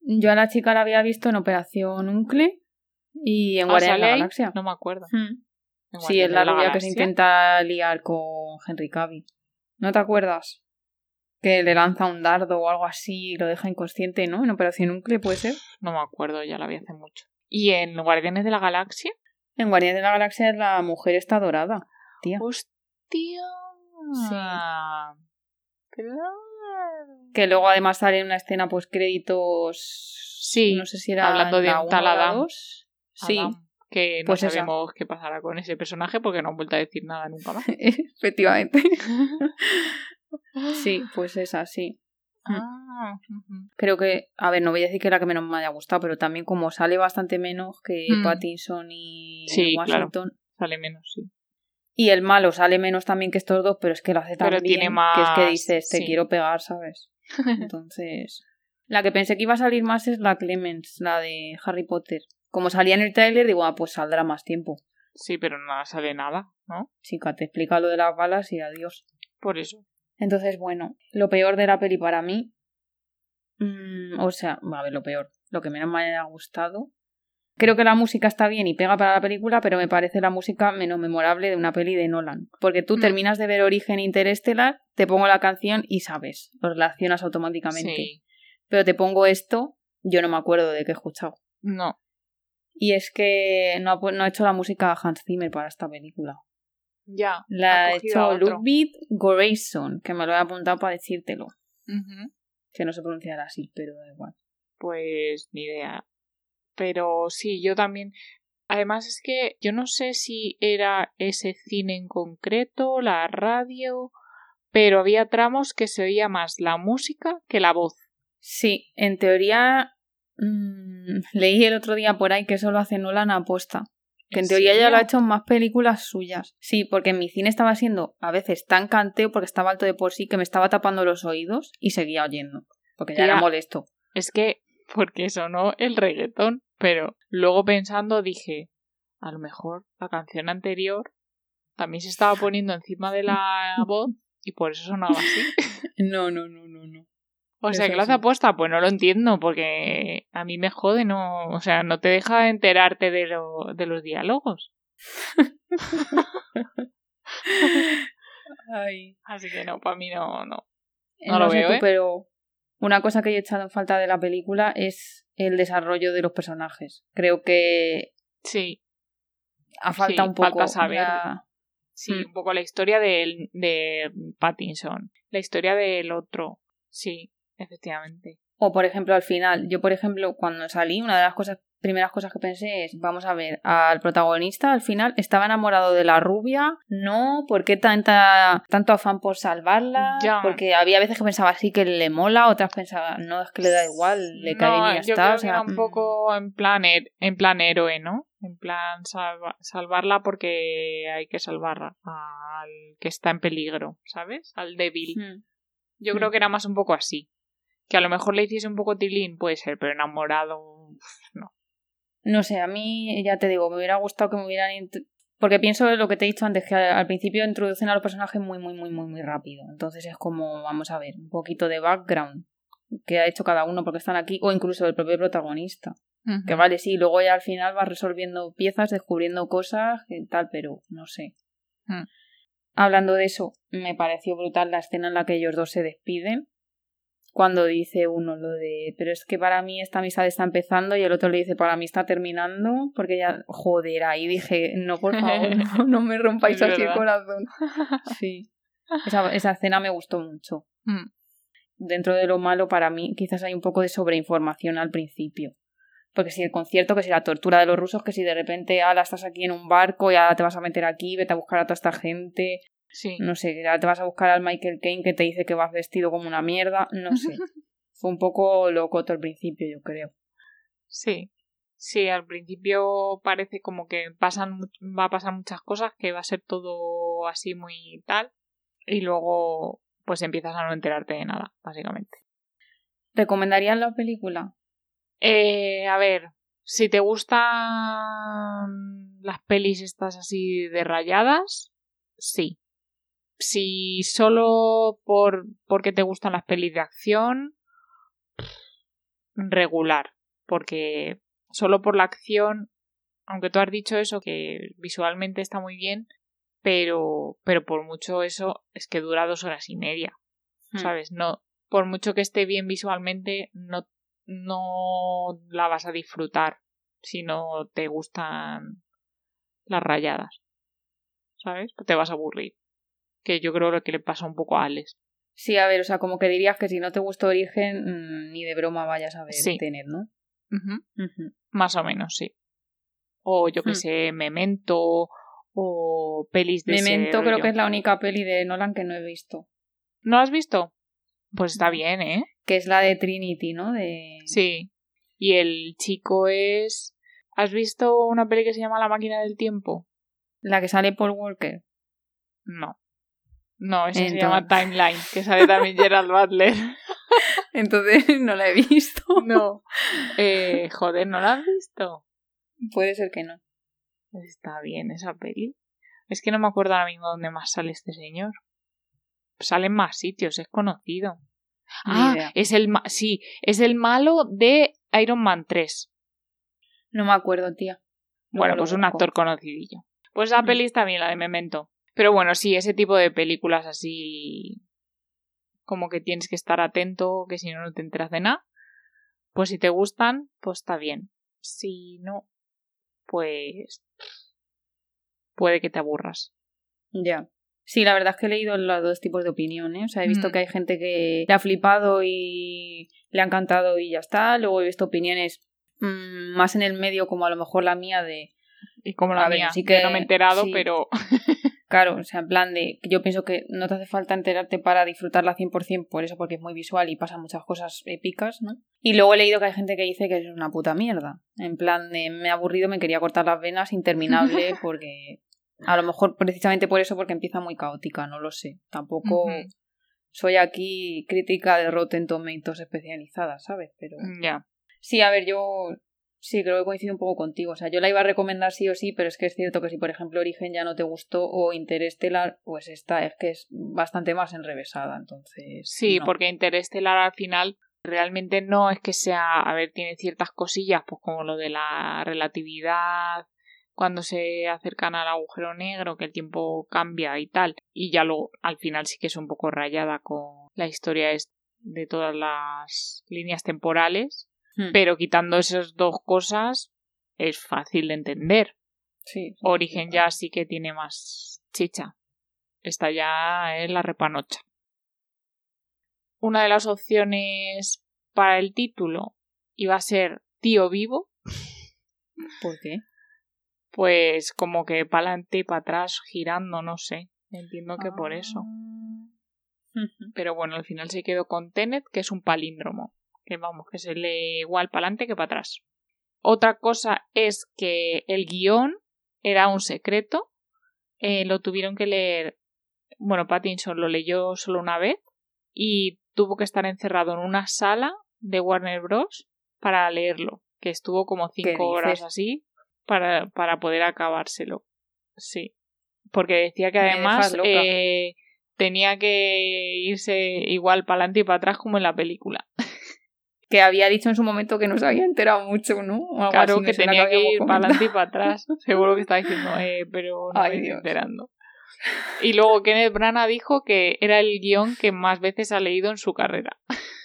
Yo a la chica la había visto en Operación Uncle y en ah, Guardianes de la Galaxia. No me acuerdo. Hmm. Sí, es la, rubia que se intenta liar con Henry Cavill. ¿No te acuerdas? Que le lanza un dardo o algo así y lo deja inconsciente, ¿no? En Operación Uncle, ¿puede ser? No me acuerdo, ya la vi hace mucho. ¿Y en Guardianes de la Galaxia? En Guardianes de la Galaxia la mujer está dorada, tía. ¡Hostia! Sí. Que luego además sale en una escena pues créditos. Sí. No sé si era hablando de. Sí. que no pues sabemos qué pasará con ese personaje porque no han vuelto a decir nada nunca más. Efectivamente. sí, pues es así. Ah, Creo que, a ver, no voy a decir que era la que menos me haya gustado, pero también como sale bastante menos que mm. Pattinson y Washington. Sale menos, sí. Y el malo sale menos también que estos dos, pero es que lo hace tan bien tiene más... que es que dices, te quiero pegar, ¿sabes? Entonces, la que pensé que iba a salir más es la Clemens, la de Harry Potter. Como salía en el tráiler, digo, ah, pues saldrá más tiempo. Sí, pero no sale nada, ¿no? Chica, te explica lo de las balas y adiós. Por eso. Entonces, bueno, lo peor de la peli para mí. Mm, o sea, a ver, lo peor. Lo que menos me haya gustado Creo que la música está bien y pega para la película, pero me parece la música menos memorable de una peli de Nolan. Porque tú mm. terminas de ver Origen Interestelar, te pongo la canción y sabes, lo relacionas automáticamente. Pero te pongo esto, yo no me acuerdo de qué he escuchado. No. Y es que no ha, pu- no ha hecho la música Hans Zimmer para esta película. Ya. La ha hecho. Ludwig Göransson, que me lo he apuntado para decírtelo. Que no se pronunciará así, pero da igual. Pues ni idea. Pero sí, yo también. Además es que yo no sé si era ese cine en concreto, la radio, pero había tramos que se oía más la música que la voz. Sí, en teoría mm, leí el otro día por ahí que eso lo hace Nolan aposta. Que en ¿En teoría ya lo ha hecho en más películas suyas. Sí, porque en mi cine estaba siendo a veces tan canteo porque estaba alto de por sí que me estaba tapando los oídos y seguía oyendo. Porque ya era Tía. molesto. Es que, porque sonó el reggaetón, pero luego pensando dije, a lo mejor la canción anterior también se estaba poniendo encima de la voz y por eso sonaba así. No, no, no, no, no. O sea, que lo hace sí. aposta, pues no lo entiendo, porque a mí me jode, no, o sea, no te deja enterarte de, lo, de los diálogos. Ay. Así que no, para mí no, no. Eh, No lo veo, tú, ¿eh? pero una cosa que yo he echado en falta de la película es el desarrollo de los personajes. Creo que Sí, ha falta Sí, un poco. falta saber. la- sí, Mm. un poco la historia del, de Pattinson, la historia del otro, sí, efectivamente. O por ejemplo, al final, yo por ejemplo, cuando salí, una de las cosas, primeras cosas que pensé es, vamos a ver, al protagonista al final estaba enamorado de la rubia, no, ¿por qué tanta, tanto afán por salvarla? Ya. Porque había veces que pensaba sí que le mola, otras pensaba, no, es que le da igual, le cae bien y ya yo está. creo o que era un mm, poco en plan, en plan héroe, ¿no? En plan salva- salvarla porque hay que salvar al que está en peligro, ¿sabes? Al débil. mm. Yo Mm. creo que era más un poco así. Que a lo mejor le hiciese un poco tilín, puede ser, pero enamorado, no. No sé, a mí ya te digo, me hubiera gustado que me hubieran... Porque pienso lo que te he dicho antes, que al al principio introducen a los personajes muy, muy, muy, muy, muy rápido. Entonces es como, vamos a ver, un poquito de background que ha hecho cada uno porque están aquí, o incluso el propio protagonista. Que vale, sí, luego ya al final vas resolviendo piezas, descubriendo cosas y tal, pero no sé. Mm. Hablando de eso, me pareció brutal la escena en la que ellos dos se despiden. Cuando dice uno lo de, pero es que para mí esta amistad está empezando y el otro le dice, para mí está terminando, porque ya, joder, ahí dije, no, por favor, no, no me rompáis así el corazón. Sí, esa, esa escena me gustó mucho. Mm. Dentro de lo malo, para mí, quizás hay un poco de sobreinformación al principio. Porque si el concierto, que si la tortura de los rusos, que si de repente, ala, estás aquí en un barco y ahora te vas a meter aquí, vete a buscar a toda esta gente, Sí. no sé, ahora te vas a buscar al Michael Caine que te dice que vas vestido como una mierda, no sé. Fue un poco loco todo el principio, yo creo. Sí. Sí, al principio parece como que pasan, va a pasar muchas cosas, que va a ser todo así muy tal, y luego pues empiezas a no enterarte de nada, básicamente. ¿Recomendarías la película? Eh, a ver, si te gustan las pelis estas así de rayadas, sí. Si solo por porque te gustan las pelis de acción, regular, porque solo por la acción, aunque tú has dicho eso que visualmente está muy bien, pero pero por mucho eso es que dura dos horas y media. Hmm. ¿sabes? No, por mucho que esté bien visualmente, no, no la vas a disfrutar si no te gustan las rayadas, ¿sabes? Te vas a aburrir. Que yo creo que le pasa un poco a Alex. Sí, a ver, o sea, como que dirías que si no te gustó Origen, mm, ni de broma vayas a ver Sí. tener, ¿no? Ujú. Más o menos, sí. O yo que Hmm. sé, Memento, o pelis de ese Memento creo que es la única peli de Nolan que no he visto. ¿No la has visto? Pues está bien, ¿eh? Que es la de Trinity, ¿no? De... Sí. Y el chico es... ¿Has visto una peli que se llama La máquina del tiempo? La que sale Paul Walker. No. No, esa se Entonces- llama Timeline, que sale también Gerald Butler. Entonces no la he visto. No. Eh, joder, ¿no la has visto? Puede ser que no. Está bien esa peli. Es que no me acuerdo ahora mismo dónde más sale este señor. Sale en más sitios, es conocido. Ni ah, idea. es el ma- sí, es el malo de Iron Man 3. No me acuerdo, tía. Bueno, pues un actor conocidillo. Pues la Mm. peli está bien, la de Memento. Pero bueno, sí, ese tipo de películas así como que tienes que estar atento, que si no, no te enteras de nada. Pues si te gustan, pues está bien. Si no, pues puede que te aburras. Ya. Sí, la verdad es que he leído los dos tipos de opiniones. O sea, he visto Mm. que hay gente que le ha flipado y le ha encantado y ya está. Luego he visto opiniones mm, más en el medio, como a lo mejor la mía de... Y como la A ver, mía, sí que que- no me he enterado, sí. pero Claro, o sea, en plan de... que Yo pienso que no te hace falta enterarte para disfrutarla 100% por eso, porque es muy visual y pasan muchas cosas épicas, ¿no? Y luego he leído que hay gente que dice que es una puta mierda. En plan de... Me he aburrido, me quería cortar las venas interminable porque... A lo mejor precisamente por eso, porque empieza muy caótica, no lo sé. Tampoco soy aquí crítica de Rotten Tomatoes especializada, ¿sabes? Pero ya. sí, a ver, yo sí creo que coincido un poco contigo. O sea, yo la iba a recomendar sí o sí, pero es que es cierto que si, por ejemplo, Origen ya no te gustó o Interstellar, pues esta es que es bastante más enrevesada, entonces. Sí, no. porque Interestelar al final realmente no es que sea, a ver, tiene ciertas cosillas, pues como lo de la relatividad, cuando se acercan al agujero negro, que el tiempo cambia y tal, y ya luego al final sí que es un poco rayada con la historia de todas las líneas temporales, Hmm, pero quitando esas dos cosas es fácil de entender. sí, sí, Origen sí. ya sí que tiene más chicha. Esta ya es la repanocha. Una de las opciones para el título iba a ser Tío Vivo, ¿Por qué? pues como que para adelante y para atrás girando, no sé. Entiendo que por eso. Ah. Pero bueno, al final se quedó con Tenet, que es un palíndromo. Que vamos, que se lee igual para adelante que para atrás. Otra cosa es que el guion era un secreto. Eh, lo tuvieron que leer. Bueno, Pattinson lo leyó solo una vez. Y tuvo que estar encerrado en una sala de Warner Bros. para leerlo. Que estuvo como cinco horas así para, para poder acabárselo. Sí. Porque decía que además eh, tenía que irse igual para adelante y para atrás como en la película. Que había dicho en su momento que no se había enterado mucho, ¿no? O Claro así, que tenía que ir para adelante y para atrás. Seguro que está diciendo, eh, pero no Ay, me estoy Dios. enterando. Y luego Kenneth Branagh dijo que era el guion que más veces ha leído en su carrera.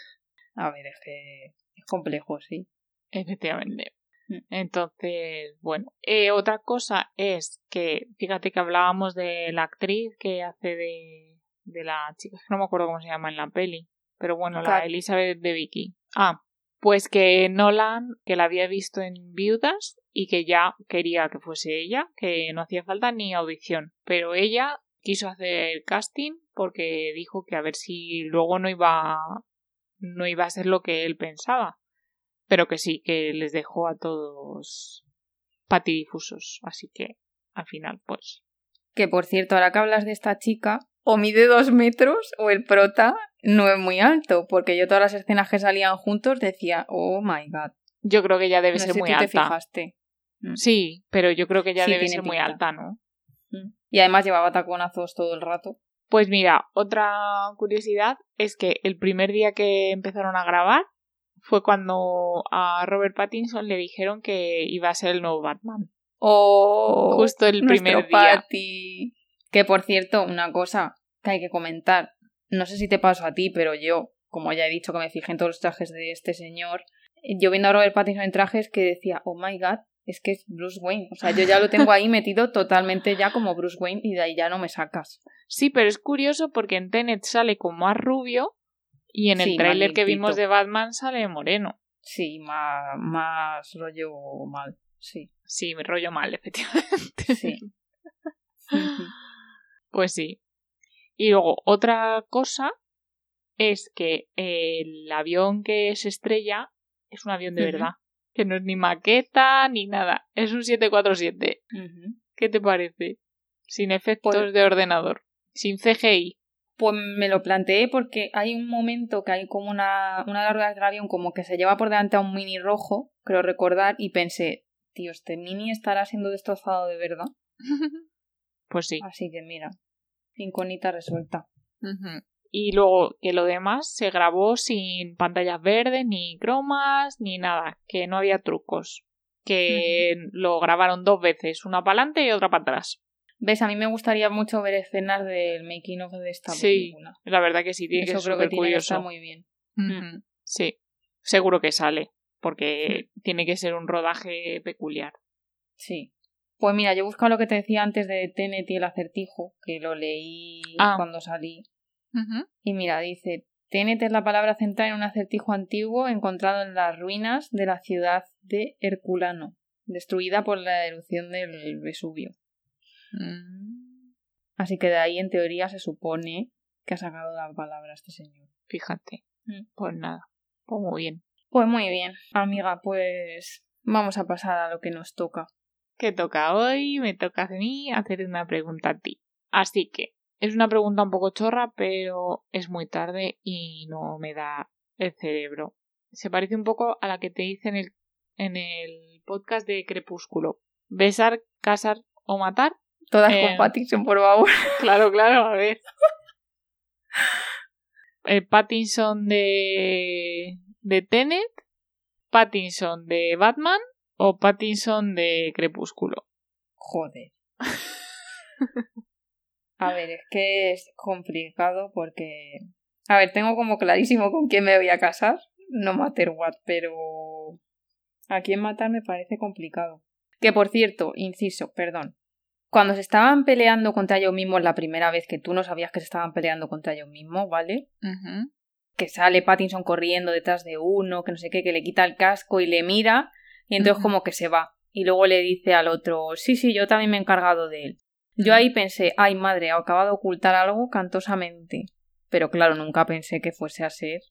A ver, es que es complejo, sí. Efectivamente. Mm. Entonces, bueno. Eh, otra cosa es que, fíjate que hablábamos de la actriz que hace de, de la chica, que no me acuerdo cómo se llama en la peli, pero bueno, la. Elizabeth de Vicky. Ah, pues que Nolan, que la había visto en Viudas y que ya quería que fuese ella, que no hacía falta ni audición, pero ella quiso hacer casting porque dijo que a ver si luego no iba no iba a ser lo que él pensaba pero que sí, que les dejó a todos patidifusos. Así que, al final, pues. Que por cierto, ahora que hablas de esta chica, o mide dos metros o el prota no es muy alto, porque yo todas las escenas que salían juntos decía, oh my god. Yo creo que ya debe no ser si muy tú te alta. fijaste. Sí, pero yo creo que ya Sí, debe ser muy alta, ¿no? Mm. Y además llevaba taconazos todo el rato. Pues mira, otra curiosidad es que el primer día que empezaron a grabar fue cuando a Robert Pattinson le dijeron que iba a ser el nuevo Batman. Oh, Justo el primer día. Patty. Que por cierto, una cosa que hay que comentar. No sé si te pasó a ti, pero yo, como ya he dicho que me fijé en todos los trajes de este señor, yo viendo a Robert Pattinson en trajes que decía, oh my god, es que es Bruce Wayne. O sea, yo ya lo tengo ahí metido totalmente ya como Bruce Wayne y de ahí ya no me sacas. Sí, pero es curioso porque en Tenet sale como más rubio y en el Sí, tráiler que vimos de Batman sale moreno. Sí, más, más rollo mal. Sí. Sí, rollo mal, efectivamente. Sí. Pues sí. Y luego, otra cosa es que el avión que se estrella es un avión de verdad. Que no es ni maqueta ni nada. Es un 747. Ujú. ¿Qué te parece? Sin efectos Pues- de ordenador. Sin CGI. Pues me lo planteé porque hay un momento que hay como una, una ruedas del avión como que se lleva por delante a un mini rojo, creo recordar, y pensé, tío, este mini estará siendo destrozado de verdad. Pues sí. Así que mira, incógnita resuelta. Y luego que lo demás se grabó sin pantallas verdes, ni cromas, ni nada, que no había trucos. Que lo grabaron dos veces, una para adelante y otra para atrás. ¿Ves? A mí me gustaría mucho ver escenas del making of de esta Sí, película. La verdad que sí, tiene Eso que ser creo que tiene que curioso. estar muy bien. Ujú. Sí, seguro que sale, porque tiene que ser un rodaje peculiar. Sí. Pues mira, yo he buscado lo que te decía antes de Tenet y el acertijo, que lo leí Ah. cuando salí. Y mira, dice, Tenet es la palabra central en un acertijo antiguo encontrado en las ruinas de la ciudad de Herculano, destruida por la erupción del Vesubio. Mm, Así que de ahí, en teoría, se supone que ha sacado la palabra este señor. Fíjate. Mm. Pues nada. Pues muy bien. Pues muy bien, amiga, pues vamos a pasar a lo que nos toca. ¿Qué toca hoy? Me toca a mí hacer una pregunta a ti. Así que es una pregunta un poco chorra, pero es muy tarde y no me da el cerebro. Se parece un poco a la que te hice en el, en el podcast de Crepúsculo. Besar, casar o matar. Todas Eh. con Pattinson, por favor. Claro, claro, a ver. El Pattinson de, de Tenet, Pattinson de Batman o Pattinson de Crepúsculo. Joder. A ver, es que es complicado porque... A ver, tengo como clarísimo con quién me voy a casar, no matter what, pero... A quién matar me parece complicado. Que por cierto, inciso, perdón. Cuando se estaban peleando contra ellos mismos la primera vez que tú no sabías que se estaban peleando contra ellos mismos, ¿vale? Que sale Pattinson corriendo detrás de uno, que no sé qué, que le quita el casco y le mira, y entonces como que se va. Y luego le dice al otro, sí, sí, yo también me he encargado de él. Yo ahí pensé, ay madre, acaba de ocultar algo cantosamente. Pero claro, nunca pensé que fuese a ser,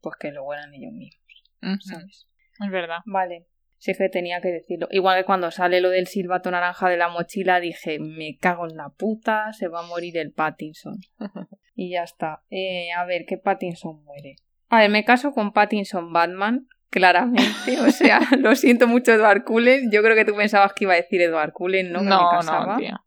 pues que luego eran ellos mismos. ¿sabes? Es verdad. Vale. Sí que tenía que decirlo. Igual que cuando sale lo del silbato naranja de la mochila, dije, me cago en la puta, se va a morir el Pattinson. Y ya está. Eh, a ver, ¿qué Pattinson muere? A ver, me caso con Pattinson Batman, claramente. O sea, lo siento mucho, Edward Cullen. Yo creo que tú pensabas que iba a decir Edward Cullen, ¿no? Que No, no, tía.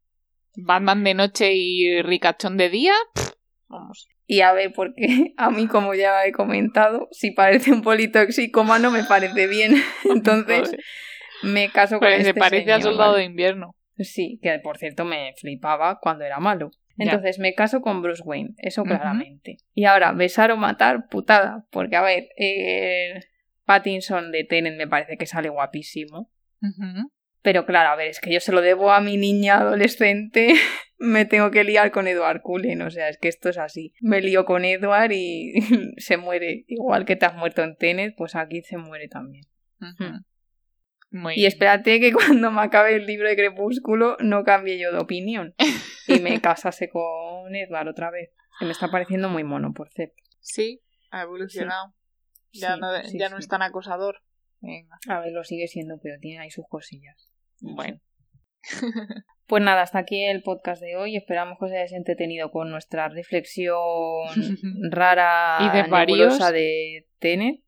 Batman de noche y ricachón de día. pff, Vamos. Y a ver, porque a mí, como ya he comentado, si parece un politoxicómano, me parece bien. Entonces, Joder. me caso con Pues este se parece al señor, soldado ¿vale? de invierno. Sí, que por cierto me flipaba cuando era malo. Ya. Entonces me caso con Bruce Wayne, eso claramente. Y ahora, besar o matar, putada. Porque, a ver, eh, Pattinson de Tenet me parece que sale guapísimo. Pero claro, a ver, es que yo se lo debo a mi niña adolescente. me tengo que liar con Edward Cullen. O sea, es que esto es así. Me lío con Edward y se muere. Igual que te has muerto en Tenet, pues aquí se muere también. Muy Y espérate que cuando me acabe el libro de Crepúsculo no cambie yo de opinión y me casase con Edward otra vez. Que me está pareciendo muy mono, por cierto. Sí, ha evolucionado. Ya, Sí, no, sí, ya no es tan acosador. Venga. A ver, lo sigue siendo, pero tiene ahí sus cosillas. No Bueno. Pues nada, hasta aquí el podcast de hoy. Esperamos que os hayáis entretenido con nuestra reflexión rara Y de varios. de Tenet.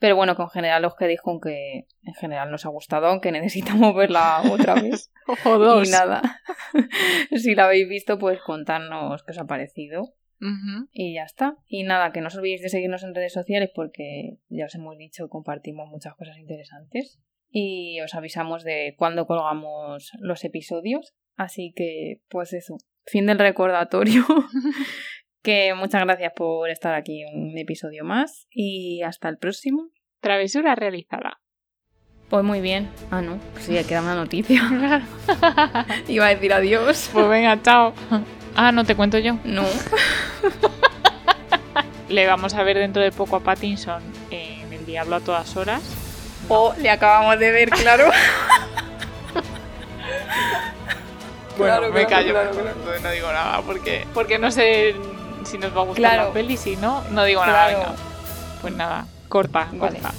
Pero bueno, que en general os quedéis con que en general nos ha gustado, aunque necesitamos verla otra vez. O dos. Y nada. si la habéis visto, pues contadnos qué os ha parecido. Y ya está. Y nada, que no os olvidéis de seguirnos en redes sociales porque ya os hemos dicho compartimos muchas cosas interesantes. Y os avisamos de cuándo colgamos los episodios. Así que, pues eso. Fin del recordatorio. que muchas gracias por estar aquí un episodio más. Y hasta el próximo. Travesura realizada. Pues muy bien. Ah, no. Sí, queda una noticia. Iba a decir adiós. Pues venga, chao. Ah, no te cuento yo. No. Le vamos a ver dentro de poco a Pattinson en El Diablo a todas horas. O le acabamos de ver, claro. Bueno, Claro, me claro, callo, claro, entonces no digo nada porque, porque no sé si nos va a gustar Claro. la peli, si no, no digo nada. Claro. venga. Pues nada, corta, Vale. corta.